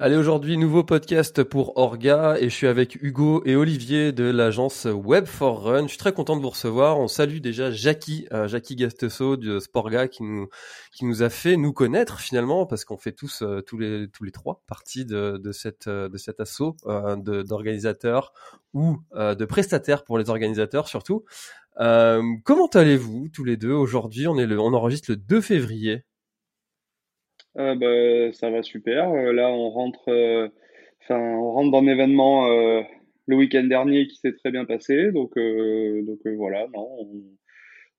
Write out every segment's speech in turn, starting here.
Allez, aujourd'hui, nouveau podcast pour Orga et je suis avec Hugo et Olivier de l'agence Web for Run. Je suis très content de vous recevoir. On salue déjà Jackie, euh, Jackie Gastesso de Sporga qui nous, qui nous a fait nous connaître finalement parce qu'on fait tous, euh, tous les, tous les trois partie de, de cette, euh, de cet assaut d'organisateurs ou de prestataires pour les organisateurs surtout. comment allez-vous tous les deux? Aujourd'hui? On est le, on enregistre le 2 février. Euh, bah, ça va super. Euh, là, on rentre, euh, on rentre dans un événement le week-end dernier qui s'est très bien passé. Donc, voilà, non,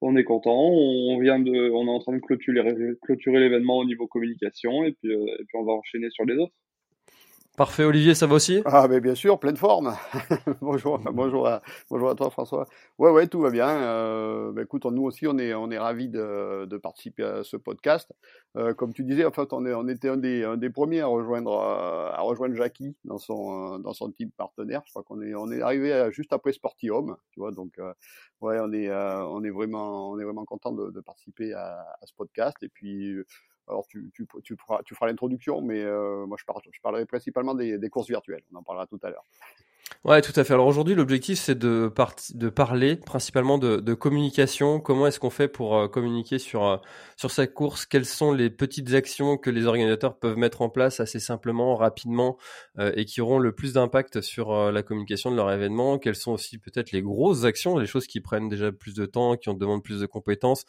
on, est content. On vient de, on est en train de clôturer, clôturer l'événement au niveau communication et puis on va enchaîner sur les autres. Parfait, Olivier, ça va aussi? Ah, mais bien sûr, pleine forme. bonjour, bonjour, à, bonjour à toi, François. Ouais, ouais, tout va bien. Euh, bah, écoute, nous aussi, on est, on est ravis de, de participer à ce podcast. Euh, comme tu disais, en fait, on, est, on était un des, un des premiers à rejoindre, à rejoindre Jackie dans son, dans son team partenaire. Je crois qu'on est, on est arrivé juste après Sportium, tu vois. Donc, euh, ouais, on est, euh, on est vraiment, on est vraiment content de, de participer à, à, ce podcast. Et puis, alors, tu, tu, tu feras, tu feras l'introduction, mais euh, moi, je, je, parlerai principalement des, des, courses virtuelles. On en parlera tout à l'heure. Ouais, tout à fait. Alors aujourd'hui, l'objectif, c'est de, de parler principalement de, de communication. Comment est-ce qu'on fait pour euh, communiquer sur, euh, sur sa course? Quelles sont les petites actions que les organisateurs peuvent mettre en place assez simplement, rapidement, et qui auront le plus d'impact sur la communication de leur événement? Quelles sont aussi peut-être les grosses actions, les choses qui prennent déjà plus de temps, qui ont demandent plus de compétences?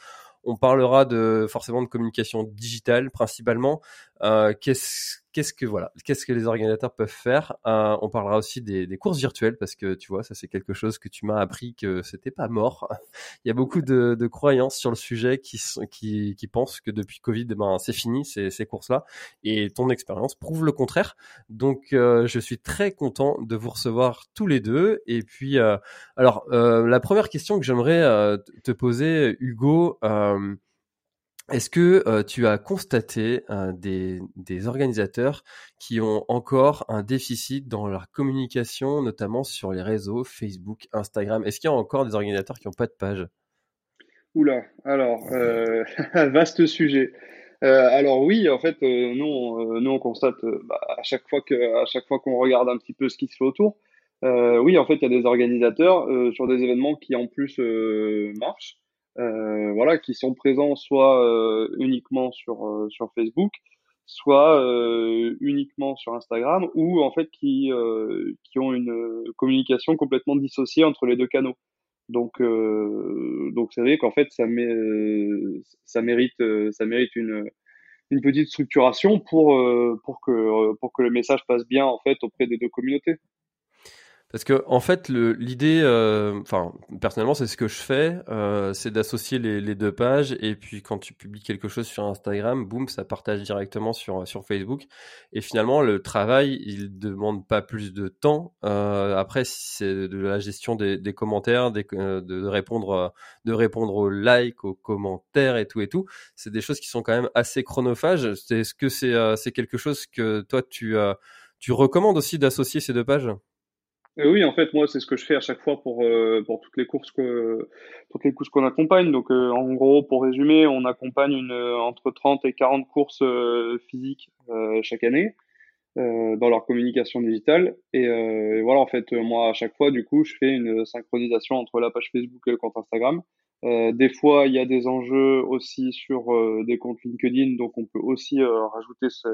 On parlera de forcément de communication digitale principalement. Euh, qu'est-ce qu'est-ce que voilà, qu'est-ce que les organisateurs peuvent faire euh, On parlera aussi des, des, courses virtuelles parce que tu vois, ça c'est quelque chose que tu m'as appris que c'était pas mort. Il y a beaucoup de, de, croyances sur le sujet qui, qui, qui pensent que depuis Covid, ben c'est fini ces, ces courses-là. Et ton expérience prouve le contraire. Donc euh, je suis très content de vous recevoir tous les deux. Et puis euh, alors euh, la première question que j'aimerais euh, te poser, Hugo. Est-ce que euh, tu as constaté euh, des, organisateurs qui ont encore un déficit dans leur communication, notamment sur les réseaux Facebook, Instagram? Est-ce qu'il y a encore des organisateurs qui n'ont pas de page? Oula, alors, euh, vaste sujet. alors oui, en fait, nous, on constate bah, à chaque fois que, à chaque fois qu'on regarde un petit peu ce qui se fait autour, oui, en fait, il y a des organisateurs sur des événements qui en plus marchent. Euh, voilà, qui sont présents soit euh, uniquement sur euh, sur Facebook, soit uniquement sur Instagram, ou en fait qui qui ont une communication complètement dissociée entre les deux canaux. Donc, euh, donc, vous savez qu'en fait, ça, ça mérite, ça mérite une, une petite structuration pour, pour que, pour que le message passe bien en fait auprès des deux communautés. Parce que en fait, l'idée, euh, enfin personnellement, c'est ce que je fais, euh, c'est d'associer les, deux pages et puis quand tu publies quelque chose sur Instagram, boum, ça partage directement sur Facebook. Et finalement, le travail, il demande pas plus de temps. Euh, après, c'est de la gestion des, commentaires, de, répondre, de répondre aux likes, aux commentaires et tout et tout. C'est des choses qui sont quand même assez chronophages. Est-ce que c'est quelque chose que toi tu recommandes aussi d'associer ces deux pages? Euh, oui, en fait, moi, c'est ce que je fais à chaque fois pour euh, pour toutes les courses que toutes les courses qu'on accompagne. Donc, euh, en gros, pour résumer, on accompagne une entre 30 et 40 courses physiques chaque année dans leur communication digitale. Et, voilà, en fait, moi, à chaque fois, du coup, je fais une synchronisation entre la page Facebook et le compte Instagram. des fois, il y a des enjeux aussi sur des comptes LinkedIn, donc on peut aussi rajouter ce,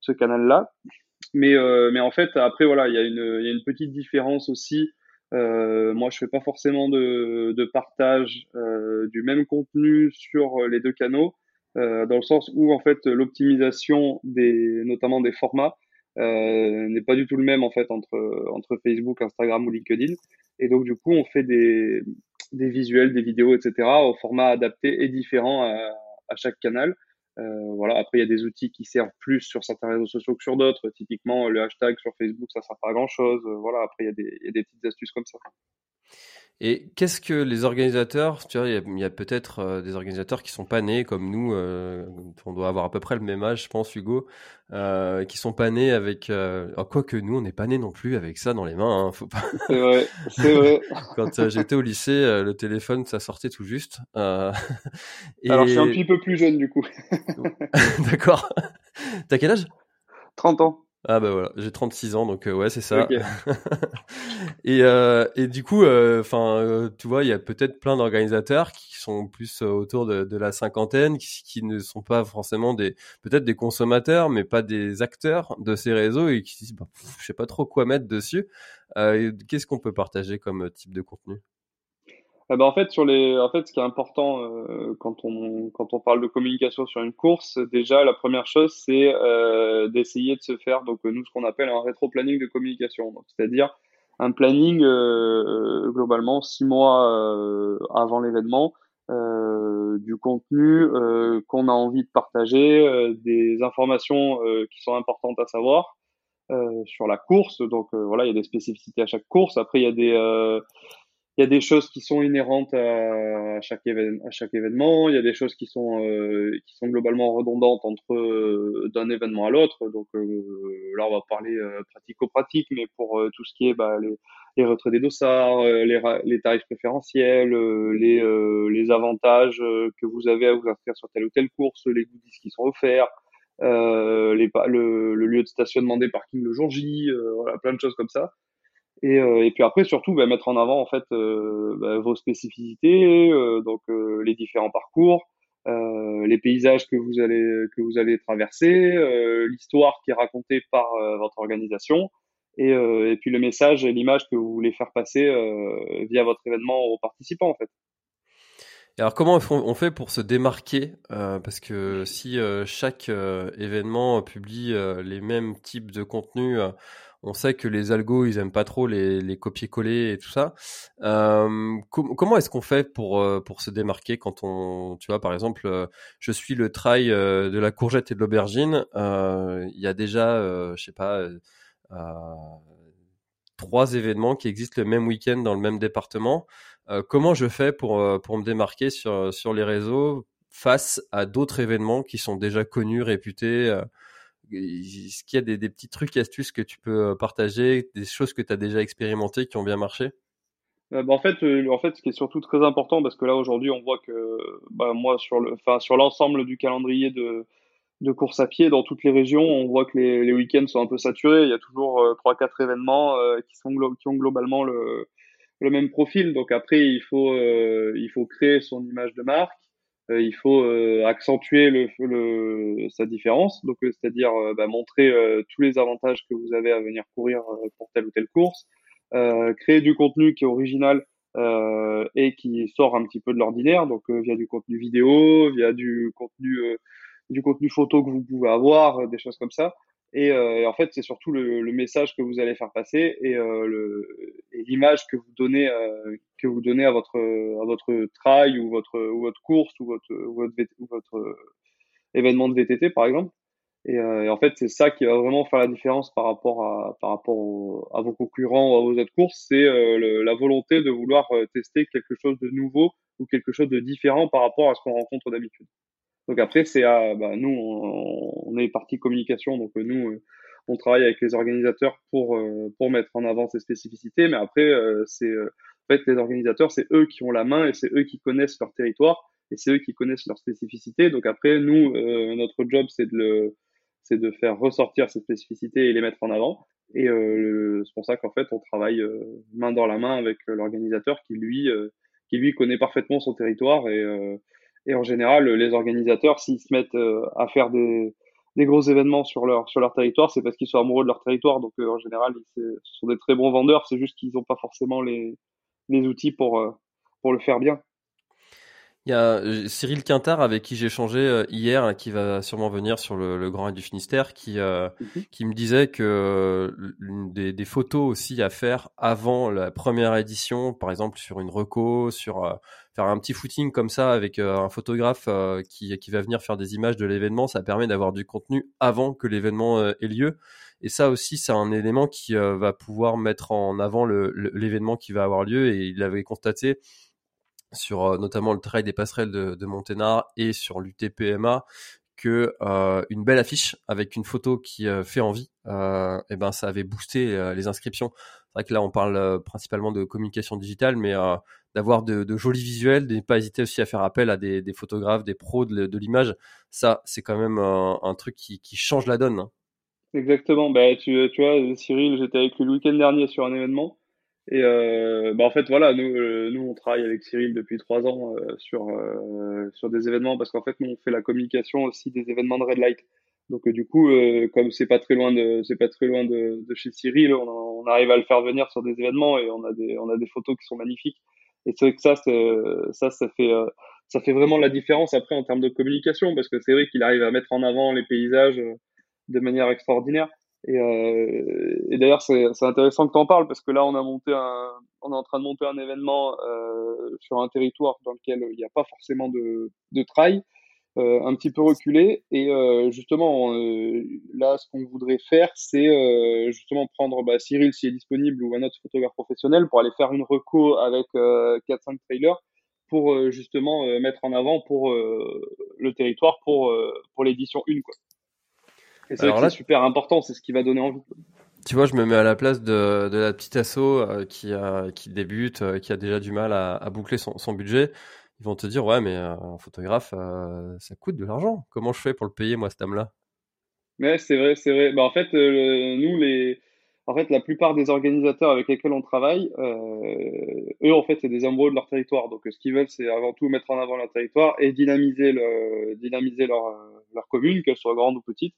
ce canal-là. Mais, euh, mais en fait, après, voilà, il y, a une, y a une petite différence aussi. Euh, moi, je fais pas forcément de, de partage euh, du même contenu sur les deux canaux, dans le sens où en fait l'optimisation des, notamment des formats, euh, n'est pas du tout le même en fait entre entre Facebook, Instagram ou LinkedIn. Et donc du coup, on fait des des visuels, des vidéos, etc. au format adapté et différent à, à chaque canal. Euh, voilà. Après, il y a des outils qui servent plus sur certains réseaux sociaux que sur d'autres. Typiquement, le hashtag sur Facebook, ça sert pas à grand chose. Euh, voilà. Après, il y y a des petites astuces comme ça. Et qu'est-ce que les organisateurs, tu vois, il y a, peut-être euh, des organisateurs qui sont pas nés comme nous, euh, on doit avoir à peu près le même âge, je pense, Hugo, euh, qui sont pas nés avec, euh, oh, quoi que nous, on n'est pas nés non plus avec ça dans les mains, hein, faut pas. C'est vrai, c'est vrai. Quand euh, j'étais au lycée, le téléphone, ça sortait tout juste. Et... Alors, je suis un petit peu plus jeune du coup. D'accord. T'as quel âge? 30 ans. Ah bah voilà, j'ai 36 ans donc euh, ouais c'est ça. et, euh, et du coup, euh, enfin euh, tu vois, il y a peut-être plein d'organisateurs qui sont plus autour de, de la cinquantaine, qui, qui, ne sont pas forcément des peut-être des consommateurs, mais pas des acteurs de ces réseaux et qui disent bah, je sais pas trop quoi mettre dessus. Qu'est-ce qu'on peut partager comme type de contenu? Eh ben, en fait, sur les, en fait, ce qui est important euh, quand on quand on parle de communication sur une course, déjà la première chose, c'est euh, d'essayer de se faire donc nous ce qu'on appelle un rétro-planning de communication, c'est-à-dire un planning euh, globalement six mois euh, avant l'événement, euh, du contenu qu'on a envie de partager, des informations qui sont importantes à savoir. sur la course, donc voilà, il y a des spécificités à chaque course. Après, il y a des il y a des choses qui sont inhérentes à, chaque, événement. Il y a des choses qui sont euh, qui sont globalement redondantes entre euh, d'un événement à l'autre. Donc euh, là, on va parler pratico-pratique, mais pour tout ce qui est bah, les, retraits des dossards, les, les tarifs préférentiels, les les avantages que vous avez à vous inscrire sur telle ou telle course, les goodies qui sont offerts. Euh, le, lieu de stationnement des parkings le jour J, voilà, plein de choses comme ça. Et, euh, et puis après, surtout, bah, mettre en avant en fait euh, bah, vos spécificités, euh, donc les différents parcours, les paysages que vous allez que vous allez traverser, l'histoire qui est racontée par votre organisation, et, et, puis le message et l'image que vous voulez faire passer via votre événement aux participants en fait. alors comment on fait pour se démarquer Parce que si chaque événement publie les mêmes types de contenus on sait que les algos, ils aiment pas trop les, les copier-coller et tout ça. Euh, comment est-ce qu'on fait pour euh, pour se démarquer quand on, tu vois, par exemple, euh, je suis le trail euh, de la courgette et de l'aubergine. Il y a déjà, je sais pas, trois événements qui existent le même week-end dans le même département. comment je fais pour pour me démarquer sur sur les réseaux face à d'autres événements qui sont déjà connus, réputés est-ce qu'il y a des, petits trucs, astuces que tu peux euh, partager, des choses que tu as déjà expérimentées qui ont bien marché? Euh, bah, en fait, euh, en fait, ce qui est surtout très important, parce que là aujourd'hui, on voit que bah, moi sur le, l'ensemble du calendrier de de course à pied dans toutes les régions, on voit que les, week-ends sont un peu saturés. Il y a toujours trois, quatre événements qui ont globalement le même profil. Donc après, il faut créer son image de marque. Euh, il faut euh, accentuer sa différence, donc euh, c'est-à-dire bah, montrer tous les avantages que vous avez à venir courir pour telle ou telle course, créer du contenu qui est original et qui sort un petit peu de l'ordinaire, donc via du contenu vidéo, via du contenu du contenu photo que vous pouvez avoir, des choses comme ça. Et, euh, en fait, c'est surtout le, le, message que vous allez faire passer et, euh, l'image que vous donnez euh, que vous donnez à votre à votre trail ou votre ou votre course ou votre ou votre, ou votre événement de VTT par exemple. Et, euh, et en fait, c'est ça qui va vraiment faire la différence par rapport à par rapport à vos concurrents ou à vos autres courses, c'est euh, la volonté de vouloir tester quelque chose de nouveau ou quelque chose de différent par rapport à ce qu'on rencontre d'habitude. Donc après, c'est à bah, nous, on, est partie communication, donc euh, nous, euh, on travaille avec les organisateurs pour euh, pour mettre en avant ces spécificités. Mais après, c'est en fait les organisateurs, c'est eux qui ont la main et c'est eux qui connaissent leur territoire et c'est eux qui connaissent leurs spécificités. Donc après, nous, notre job, c'est de le c'est de faire ressortir ces spécificités et les mettre en avant. Et c'est pour ça qu'en fait, on travaille main dans la main avec l'organisateur qui lui qui lui connaît parfaitement son territoire et et en général, les organisateurs, s'ils se mettent euh, à faire des, gros événements sur leur sur leur territoire, c'est parce qu'ils sont amoureux de leur territoire. Donc euh, en général, ce sont des très bons vendeurs. C'est juste qu'ils n'ont pas forcément les les outils pour euh, pour le faire bien. Il y a Cyril Quintard avec qui j'ai échangé hier, qui va sûrement venir sur le, le Grand du Finistère, qui mhm. qui me disait que des, des, photos aussi à faire avant la première édition, par exemple sur une reco, sur faire un petit footing comme ça avec euh, un photographe euh, qui, qui va venir faire des images de l'événement, ça permet d'avoir du contenu avant que l'événement euh, ait lieu. Et ça aussi, c'est un élément qui va pouvoir mettre en avant l'événement qui va avoir lieu. Et il avait constaté sur notamment le trail des passerelles de, de Monténard et sur l'UTPMA que euh, une belle affiche avec une photo qui fait envie, euh, et ben ça avait boosté les inscriptions. C'est vrai que là on parle principalement de communication digitale, mais d'avoir de, de, jolis visuels, de ne pas hésiter aussi à faire appel à des, des photographes, des pros de, de l'image. Ça, c'est quand même un truc qui, qui, change la donne. Hein. Exactement. Bah, tu, tu vois, Cyril, j'étais avec lui le week-end dernier sur un événement. Et euh, bah en fait, voilà, nous, euh, nous, on travaille avec Cyril depuis trois ans euh, sur, euh, sur des événements parce qu'en fait, nous, on fait la communication aussi des événements de Red Light. Donc, du coup, comme c'est pas très loin de, c'est pas très loin de, de chez Cyril, on, on, arrive à le faire venir sur des événements et on a des, on a des photos qui sont magnifiques. Et c'est vrai que ça, ça, ça fait, ça fait vraiment la différence après en termes de communication parce que c'est vrai qu'il arrive à mettre en avant les paysages de manière extraordinaire. Et, euh, et d'ailleurs, c'est intéressant que tu en parles parce que là, on est en train de monter un événement euh, sur un territoire dans lequel il n'y a pas forcément de, de trail, euh, un petit peu reculé. Et justement, là, ce qu'on voudrait faire, c'est justement prendre bah, Cyril s'il est disponible ou un autre photographe professionnel pour aller faire une reco avec 4-5 trailers pour justement mettre en avant pour le territoire pour pour l'édition 1 quoi. Et c'est là, super important, c'est ce qui va donner envie. Tu vois, je me mets à la place de, de la petite asso euh, qui, a, qui débute, euh, qui a déjà du mal à, à boucler son, son, budget. Ils vont te dire, ouais, mais euh, un photographe, ça coûte de l'argent. Comment je fais pour le payer, moi, cette dame-là? Mais c'est vrai, c'est vrai. Bah, en fait, nous, les, en fait, la plupart des organisateurs avec lesquels on travaille, eux, en fait, c'est des amoureux de leur territoire. Donc, ce qu'ils veulent, c'est avant tout mettre en avant leur territoire et dynamiser, le, dynamiser leur, leur commune, qu'elle soit grande ou petite.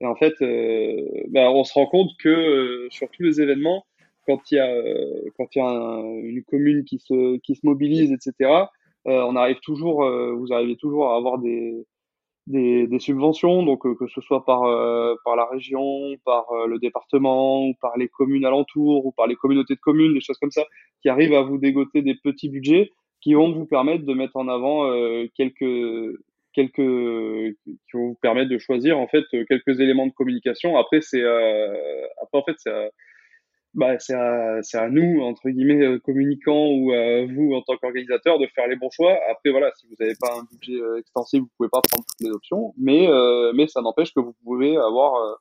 Et en fait, euh, bah, on se rend compte que euh, sur tous les événements, quand il y a, euh, quand il y a une commune qui se, qui se mobilise, etc., on arrive toujours, vous arrivez toujours à avoir des, des, des subventions, donc que ce soit par, par la région, par le département, ou par les communes alentours, ou par les communautés de communes, des choses comme ça, qui arrivent à vous dégoter des petits budgets qui vont vous permettre de mettre en avant quelques quelques qui vont vous permettre de choisir en fait quelques éléments de communication. Après c'est euh, après en fait c'est bah, c'est à, à, nous, entre guillemets, euh, communicants ou à vous en tant qu'organisateur de faire les bons choix. Après, voilà, si vous n'avez pas un budget euh, extensible, vous pouvez pas prendre toutes les options, mais, euh, mais ça n'empêche que vous pouvez avoir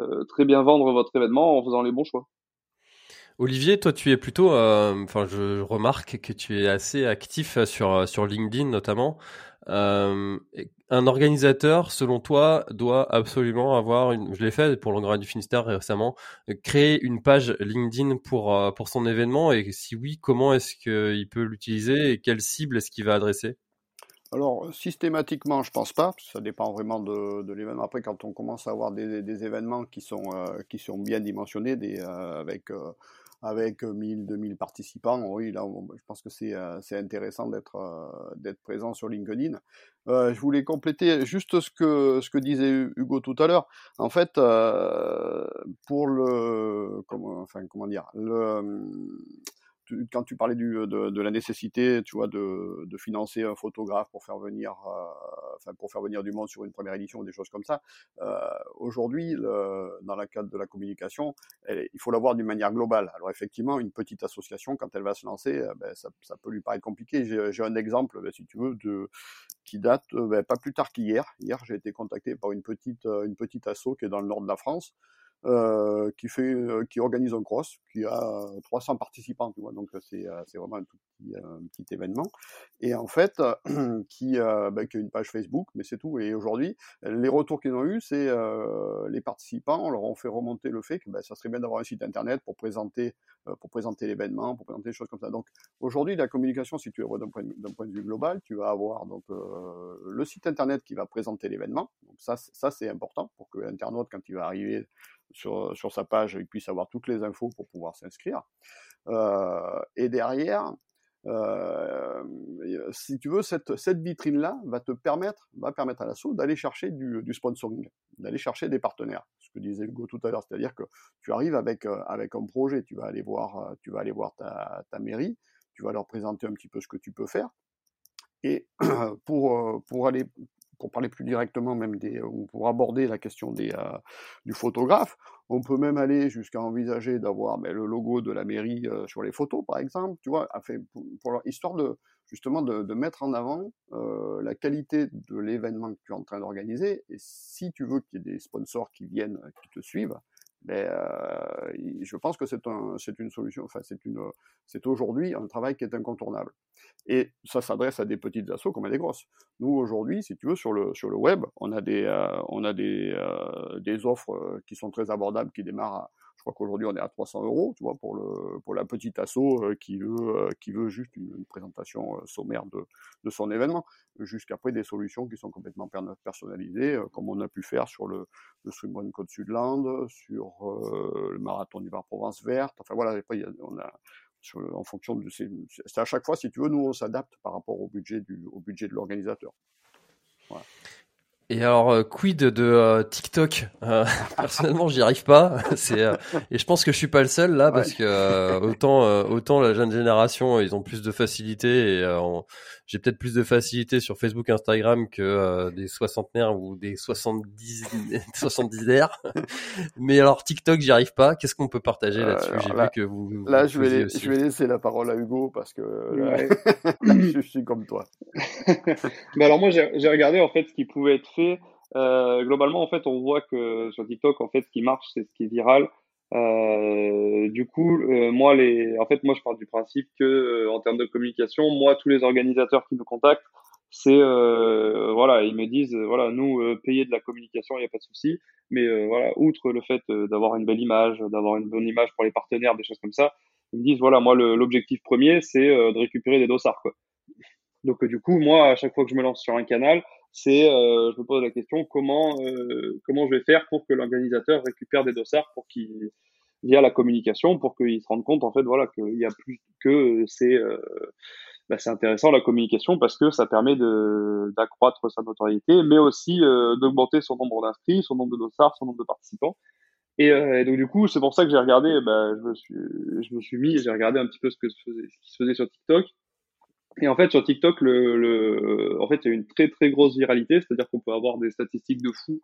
euh, très bien vendre votre événement en faisant les bons choix. Olivier, toi, tu es plutôt, enfin, je remarque que tu es assez actif sur sur LinkedIn notamment. Euh, un organisateur, selon toi, doit absolument avoir une. Je l'ai fait pour Grand du Finistère récemment. Créer une page LinkedIn pour euh, pour son événement et si oui, comment est-ce qu'il peut l'utiliser et quelle cible est-ce qu'il va adresser? Alors, systématiquement, je pense pas. Ça dépend vraiment de, l'événement. Après, quand on commence à avoir des, événements qui sont, euh, qui sont bien dimensionnés, avec avec 1000, 2000 participants, oui, là, je pense que c'est euh, intéressant d'être euh, d'être présent sur LinkedIn. Euh, je voulais compléter juste ce que ce que disait Hugo tout à l'heure. En fait, euh, pour le comment, enfin comment dire, le quand tu parlais du, de, la nécessité, tu vois, de, financer un photographe pour faire venir, euh, enfin pour faire venir du monde sur une première édition ou des choses comme ça. Euh, Aujourd'hui, dans la cadre de la communication, il faut l'avoir d'une manière globale. Alors effectivement, une petite association, quand elle va se lancer, euh, ben, ça, peut lui paraître compliqué. J'ai un exemple, ben, si tu veux, de qui date ben, pas plus tard qu'hier. Hier, j'ai été contacté par une petite une petite asso qui est dans le nord de la France euh, qui fait, euh, qui organise un cross, qui a 300 participants, tu vois, donc c'est euh, c'est vraiment un tout petit, un petit événement, et en fait, qui, bah, qui a une page Facebook, mais c'est tout. Et aujourd'hui, les retours qu'ils ont eu, c'est les participants, on leur a fait remonter le fait que bah, ça serait bien d'avoir un site internet pour présenter, pour présenter l'événement, pour présenter des choses comme ça. Donc aujourd'hui, la communication, si tu veux d'un point, point, de vue global, tu vas avoir donc le site internet qui va présenter l'événement. Donc ça, ça c'est important pour que l'internaute, quand il va arriver sur, sur sa page, il puisse avoir toutes les infos pour pouvoir s'inscrire. Euh, et derrière, euh, si tu veux, cette, vitrine-là va te permettre, va permettre à l'assaut d'aller chercher du, sponsoring, d'aller chercher des partenaires. Ce que disait Hugo tout à l'heure, c'est-à-dire que tu arrives avec, euh, avec un projet, tu vas aller voir, euh, tu vas aller voir ta, mairie, tu vas leur présenter un petit peu ce que tu peux faire. Et pour aller pour parler plus directement même des, ou pour aborder la question des, euh, du photographe, on peut même aller jusqu'à envisager d'avoir ben, le logo de la mairie euh, sur les photos, par exemple, tu vois, pour, histoire de justement de, mettre en avant euh, la qualité de l'événement que tu es en train d'organiser. Et si tu veux qu'il y ait des sponsors qui viennent, qui te suivent, Mais je pense que c'est un, une solution, enfin c'est aujourd'hui un travail qui est incontournable. Et ça s'adresse à des petites assos comme à des grosses. Nous aujourd'hui, si tu veux, sur le sur le web, on a des on a des des offres qui sont très abordables, qui démarrent à je crois qu'aujourd'hui on est à 300 euros, tu vois, pour le pour la petite asso euh, qui veut euh, qui veut juste une, présentation euh, sommaire de de son événement, jusqu'après des solutions qui sont complètement personnalisées, comme on a pu faire sur le le Swimrun Côte Sudland, sur le marathon du Provence Verte. Enfin voilà, après, on a en fonction de c'est à chaque fois si tu veux nous on s'adapte par rapport au budget du au budget de l'organisateur. Voilà. Et alors, euh, quid de euh, TikTok? Euh, Personnellement, j'y arrive pas. C'est et je pense que je suis pas le seul là parce que autant autant la jeune génération, ils ont plus de facilité et j'ai peut-être plus de facilité sur Facebook, Instagram que des soixantenaires ou des 70 70 Mais alors TikTok, j'y arrive pas. Qu'est-ce qu'on peut partager là-dessus? J'ai vu que vous. Là, je vais je vais laisser la parole à Hugo parce que je, suis comme toi. Mais alors moi, j'ai regardé en fait ce qui pouvait être euh, globalement, en fait, on voit que sur TikTok, en fait, ce qui marche, c'est ce qui est viral. Euh, du coup, euh, moi, les, en fait, moi, je pars du principe que, en termes de communication, moi, tous les organisateurs qui nous contactent, c'est, voilà, ils me disent, voilà, nous, payer de la communication, il n'y a pas de souci, mais voilà, outre le fait d'avoir une belle image, d'avoir une bonne image pour les partenaires, des choses comme ça, ils me disent, voilà, moi, l'objectif premier, c'est de récupérer des dossards, quoi. Donc, du coup, moi, à chaque fois que je me lance sur un canal, c'est euh, je me pose la question comment euh, comment je vais faire pour que l'organisateur récupère des dossards pour qu'il via la communication pour qu'il se rende compte en fait voilà qu'il y a plus que c'est euh, bah, c'est intéressant la communication parce que ça permet de d'accroître sa notoriété mais aussi d'augmenter son nombre d'inscrits son nombre de dossards son nombre de participants. Et, donc du coup c'est pour ça que j'ai regardé bah, je me suis je me suis mis j'ai regardé un petit peu ce que ce qui se faisait sur TikTok et en fait, sur TikTok, il y a une très très grosse viralité, c'est-à-dire qu'on peut avoir des statistiques de fou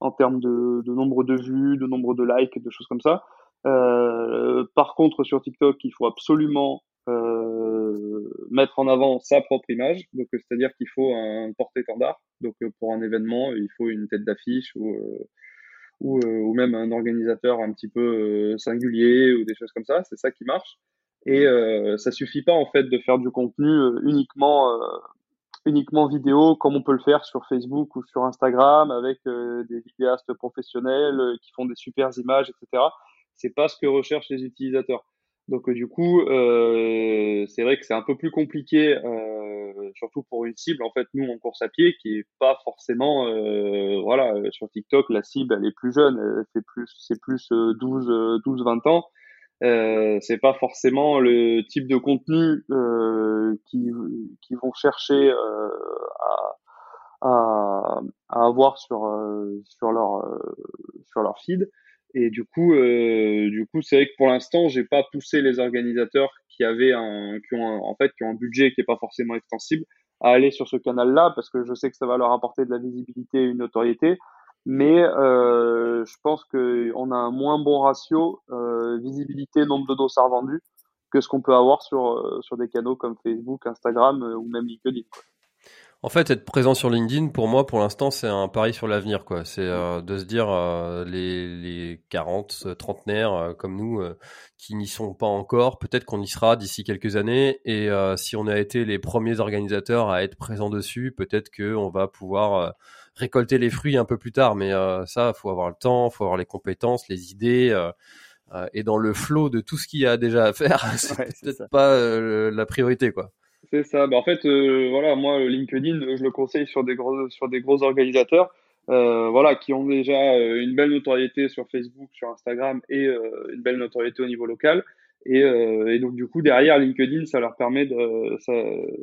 en termes de, nombre de vues, de nombre de likes, de choses comme ça. Euh, par contre, sur TikTok, il faut absolument euh, mettre en avant sa propre image. Donc, c'est-à-dire qu'il faut un porte-étendard. Donc, pour un événement, il faut une tête d'affiche ou euh, euh, même un organisateur un petit peu euh, singulier ou des choses comme ça. C'est ça qui marche. Et euh, ça suffit pas en fait de faire du contenu euh, uniquement euh, uniquement vidéo comme on peut le faire sur Facebook ou sur Instagram avec euh, des vidéastes professionnels qui font des super images, etc. C'est pas ce que recherchent les utilisateurs. Donc du coup, c'est vrai que c'est un peu plus compliqué, surtout pour une cible. En fait, nous en course à pied, qui est pas forcément, voilà, sur TikTok, la cible elle est plus jeune, fait plus, c'est plus 12, 12, 20 ans. Euh, c'est pas forcément le type de contenu euh, qui, qui vont chercher euh, à, à, à, avoir sur euh, sur leur euh, sur leur feed. Et du coup du coup c'est vrai que pour l'instant j'ai pas poussé les organisateurs qui avaient un qui ont en fait qui ont un budget qui est pas forcément extensible à aller sur ce canal là parce que je sais que ça va leur apporter de la visibilité et une notoriété mais euh, je pense qu'on a un moins bon ratio euh, visibilité nombre de dossards vendus que ce qu'on peut avoir sur euh, sur des canaux comme Facebook, Instagram ou même LinkedIn. En fait, être présent sur LinkedIn, pour moi, pour l'instant, c'est un pari sur l'avenir. C'est de se dire les, les 40, trentenaires euh, comme nous qui n'y sont pas encore, peut-être qu'on y sera d'ici quelques années. Et si on a été les premiers organisateurs à être présents dessus, peut-être qu'on va pouvoir récolter les fruits un peu plus tard. Mais ça, faut avoir le temps, faut avoir les compétences, les idées. et dans le flot de tout ce qu'il y a déjà à faire, c'est peut-être pas la priorité, quoi. C'est ça. Bah, en fait, euh, voilà, moi, LinkedIn, je le conseille sur des gros, sur des gros organisateurs, euh, voilà, qui ont déjà euh, une belle notoriété sur Facebook, sur Instagram et euh, une belle notoriété au niveau local. Et, euh, et, donc du coup derrière LinkedIn, ça leur permet de, ça,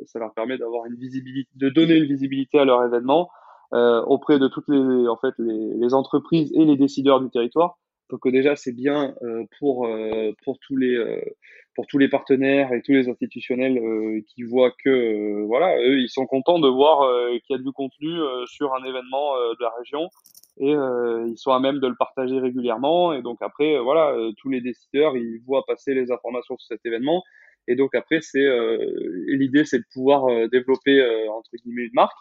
ça leur permet d'avoir une visibilité, de donner une visibilité à leur événement auprès de toutes les, en fait, les, les, entreprises et les décideurs du territoire. Donc déjà c'est bien pour pour tous les pour tous les partenaires et tous les institutionnels euh, qui voient que euh, voilà, eux ils sont contents de voir euh, qu'il y a du contenu sur un événement de la région. Et ils sont à même de le partager régulièrement. Et donc après voilà, tous les décideurs ils voient passer les informations sur cet événement. Et donc après c'est l'idée c'est de pouvoir développer entre guillemets une marque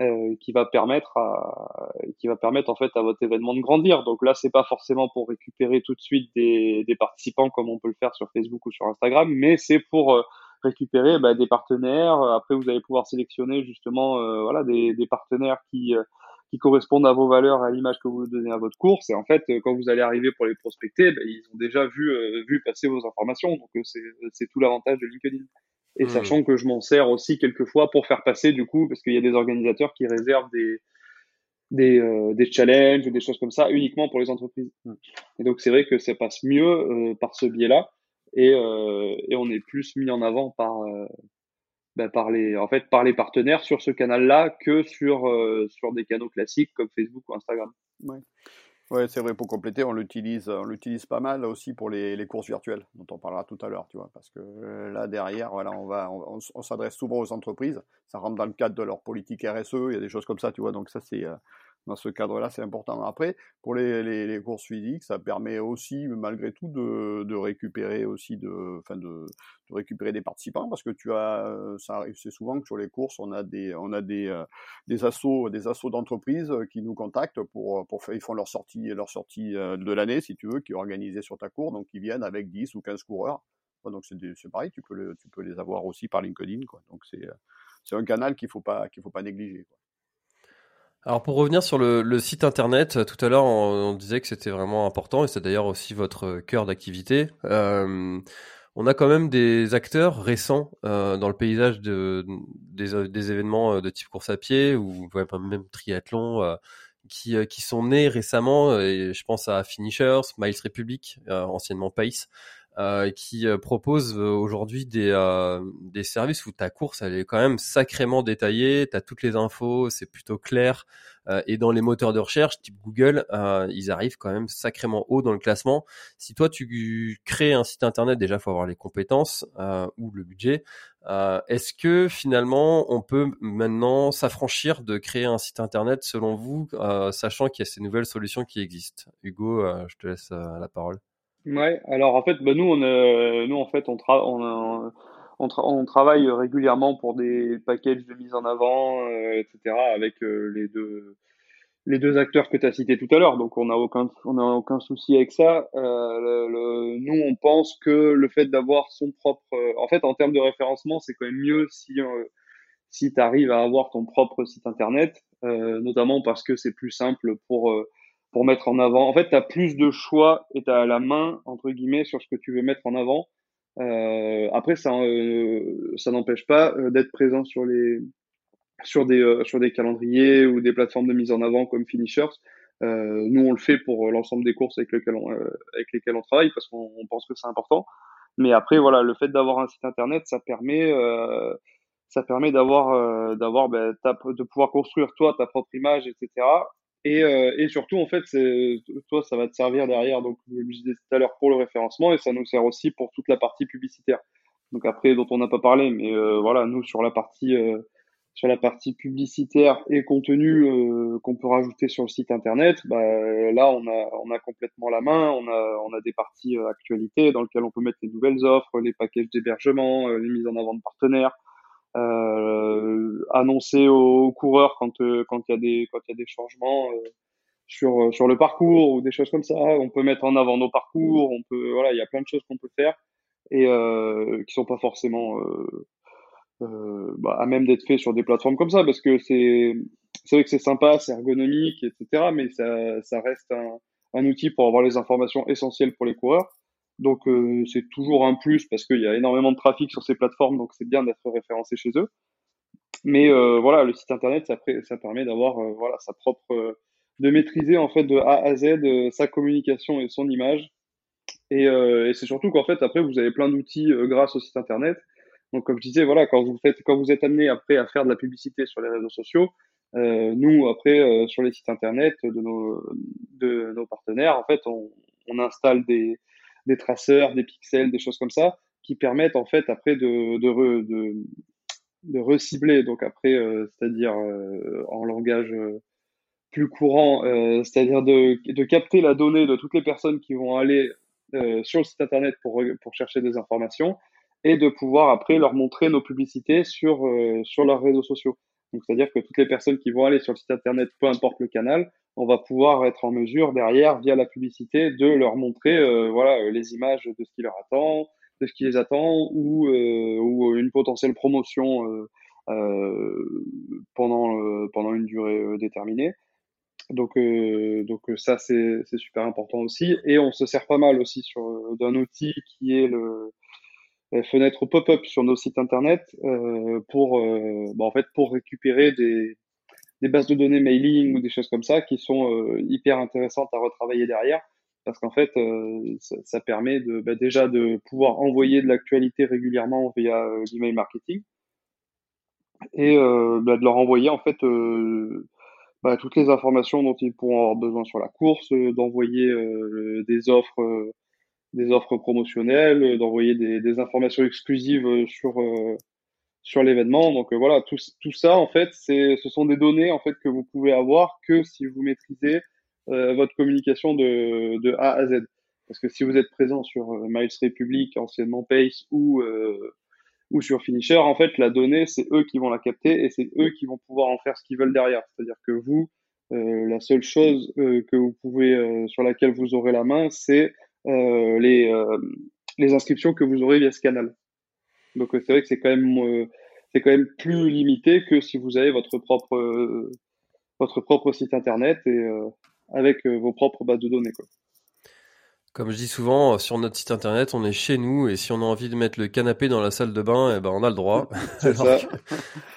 euh, qui va permettre à, qui va permettre en fait à votre événement de grandir. Donc là, c'est pas forcément pour récupérer tout de suite des, des participants comme on peut le faire sur Facebook ou sur Instagram, mais c'est pour euh, récupérer bah, des partenaires. Après, vous allez pouvoir sélectionner justement euh, voilà des, des partenaires qui qui correspondent à vos valeurs, à l'image que vous donnez à votre course. Et en fait, quand vous allez arriver pour les prospecter, bah, ils ont déjà vu vu passer vos informations. Donc c'est tout l'avantage de LinkedIn. Et hmm. sachant que je m'en sers aussi quelquefois pour faire passer du coup, parce qu'il y a des organisateurs qui réservent des des, euh, des challenges ou des choses comme ça uniquement pour les entreprises. Hmm. Et donc c'est vrai que ça passe mieux euh, par ce biais-là et, euh, et on est plus mis en avant par bah, par les en fait par les partenaires sur ce canal-là que sur sur des canaux classiques comme Facebook ou Instagram. Ouais. Ouais, c'est vrai, pour compléter, on l'utilise, pas mal aussi pour les, les, courses virtuelles, dont on parlera tout à l'heure, tu vois, parce que euh, là, derrière, voilà, on va, on, on s'adresse souvent aux entreprises, ça rentre dans le cadre de leur politique RSE, il y a des choses comme ça, tu vois, donc ça, c'est, euh, dans ce cadre-là, c'est important. Après, pour les, courses physiques, ça permet aussi, malgré tout, de, récupérer aussi, de, enfin de, récupérer des participants, parce que tu as, ça arrive, c'est souvent que sur les courses, on a des, on a des, euh, des assos, des assos d'entreprises qui nous contactent pour, pour faire, ils font leur sortie, leur sortie euh, de l'année, si tu veux, qui est organisée sur ta cour, donc ils viennent avec 10 ou 15 coureurs. Donc c'est, pareil, tu peux, tu peux les avoir aussi par LinkedIn, quoi. Donc c'est, c'est un canal qu'il faut pas, qu'il faut pas négliger. Quoi. Alors pour revenir sur le, site internet, euh, tout à l'heure on, disait que c'était vraiment important et c'est d'ailleurs aussi votre cœur d'activité. Euh, on a quand même des acteurs récents euh, dans le paysage de, des, événements de type course à pied ou même triathlon qui, qui sont nés récemment. Et je pense à Finishers, Miles Republic, anciennement Pace. Euh, qui euh, propose euh, aujourd'hui des, des services où ta course elle est quand même sacrément détaillée, tu as toutes les infos, c'est plutôt clair. et dans les moteurs de recherche type Google, ils arrivent quand même sacrément haut dans le classement. Si toi tu crées un site internet, déjà faut avoir les compétences ou le budget. Est-ce que finalement on peut maintenant s'affranchir de créer un site internet selon vous, sachant qu'il y a ces nouvelles solutions qui existent? Hugo, je te laisse la parole. Ouais, alors en fait, bah, nous, on, euh, nous, en fait, on, on, on, on, travaille régulièrement pour des packages de mise en avant, euh, etc., avec euh, les deux les deux acteurs que tu as cités tout à l'heure. Donc, on n'a aucun, on a aucun souci avec ça. Euh, le, nous, on pense que le fait d'avoir son propre, en fait, en termes de référencement, c'est quand même mieux si si tu arrives à avoir ton propre site internet, notamment parce que c'est plus simple pour pour mettre en avant. En fait, tu as plus de choix et tu as la main, entre guillemets, sur ce que tu veux mettre en avant. Euh, après, ça, euh, ça n'empêche pas euh, d'être présent sur les sur des euh, sur des calendriers ou des plateformes de mise en avant comme Finishers. nous, on le fait pour l'ensemble des courses avec lesquelles on avec lesquelles on travaille parce qu'on pense que c'est important. Mais après, voilà, le fait d'avoir un site internet, ça permet ça permet d'avoir d'avoir ben, de pouvoir construire toi ta propre image, etc. Et, euh, et surtout, en fait, toi, ça va te servir derrière, donc, je disais tout à l'heure, pour le référencement, et ça nous sert aussi pour toute la partie publicitaire. Donc après, dont on n'a pas parlé, mais euh, voilà, nous, sur la partie, euh, sur la partie publicitaire et contenu euh, qu'on peut rajouter sur le site internet, bah, là, on a, on a complètement la main, on a, on a des parties actualités dans lesquelles on peut mettre les nouvelles offres, les packages d'hébergement, les mises en avant de partenaires, euh, annoncer aux, coureurs quand euh, quand il y a des quand il y a des changements euh, sur sur le parcours ou des choses comme ça. On peut mettre en avant nos parcours. On peut voilà, il y a plein de choses qu'on peut faire et euh, qui sont pas forcément euh, euh, bah, à même d'être fait sur des plateformes comme ça parce que c'est c'est vrai que c'est sympa, c'est ergonomique, etc. Mais ça ça reste un, un outil pour avoir les informations essentielles pour les coureurs. Donc euh, c'est toujours un plus parce qu'il y a énormément de trafic sur ces plateformes, donc c'est bien d'être référencé chez eux. Mais euh, voilà, le site internet, ça, permet d'avoir euh, voilà sa propre, de maîtriser en fait de A à Z sa communication et son image. Et, et c'est surtout qu'en fait après vous avez plein d'outils grâce au site internet. Donc comme je disais, voilà, quand vous faites, quand vous êtes amené après à faire de la publicité sur les réseaux sociaux, nous après sur les sites internet de nos de nos partenaires, en fait, on, on installe des des traceurs, des pixels, des choses comme ça, qui permettent en fait après de, de, de, de recibler, donc après, euh, c'est-à-dire euh, en langage euh, plus courant, c'est-à-dire de, de capter la donnée de toutes les personnes qui vont aller sur le site internet pour, pour chercher des informations et de pouvoir après leur montrer nos publicités sur, sur leurs réseaux sociaux. Donc, c'est-à-dire que toutes les personnes qui vont aller sur le site internet, peu importe le canal, on va pouvoir être en mesure derrière, via la publicité, de leur montrer euh, voilà les images de ce qui leur attend, de ce qui les attend, ou, euh, ou une potentielle promotion euh, pendant pendant une durée déterminée. Donc donc ça c'est super important aussi. Et on se sert pas mal aussi d'un outil qui est le fenêtre pop-up sur nos sites internet pour bah, en fait pour récupérer des des bases de données mailing ou des choses comme ça qui sont euh, hyper intéressantes à retravailler derrière. Parce qu'en fait euh, ça, permet de bah, déjà de pouvoir envoyer de l'actualité régulièrement via euh, l'email marketing. Et bah, de leur envoyer en fait bah, toutes les informations dont ils pourront avoir besoin sur la course, d'envoyer des offres des offres promotionnelles, d'envoyer des, informations exclusives sur sur l'événement. Donc euh, voilà, tout, tout ça en fait, c'est, ce sont des données en fait que vous pouvez avoir que si vous maîtrisez euh, votre communication de, de A à Z. Parce que si vous êtes présent sur euh, Miles Republic, anciennement Pace ou ou sur Finisher, en fait, la donnée, c'est eux qui vont la capter et c'est eux qui vont pouvoir en faire ce qu'ils veulent derrière. C'est-à-dire que vous, la seule chose que vous pouvez, sur laquelle vous aurez la main, c'est les, les inscriptions que vous aurez via ce canal. Donc euh, c'est vrai que c'est quand même euh, c'est quand même plus limité que si vous avez votre propre euh, votre propre site internet et avec vos propres bases de données quoi. Comme je dis souvent, sur notre site internet, on est chez nous et si on a envie de mettre le canapé dans la salle de bain, eh ben on a le droit. C'est ça.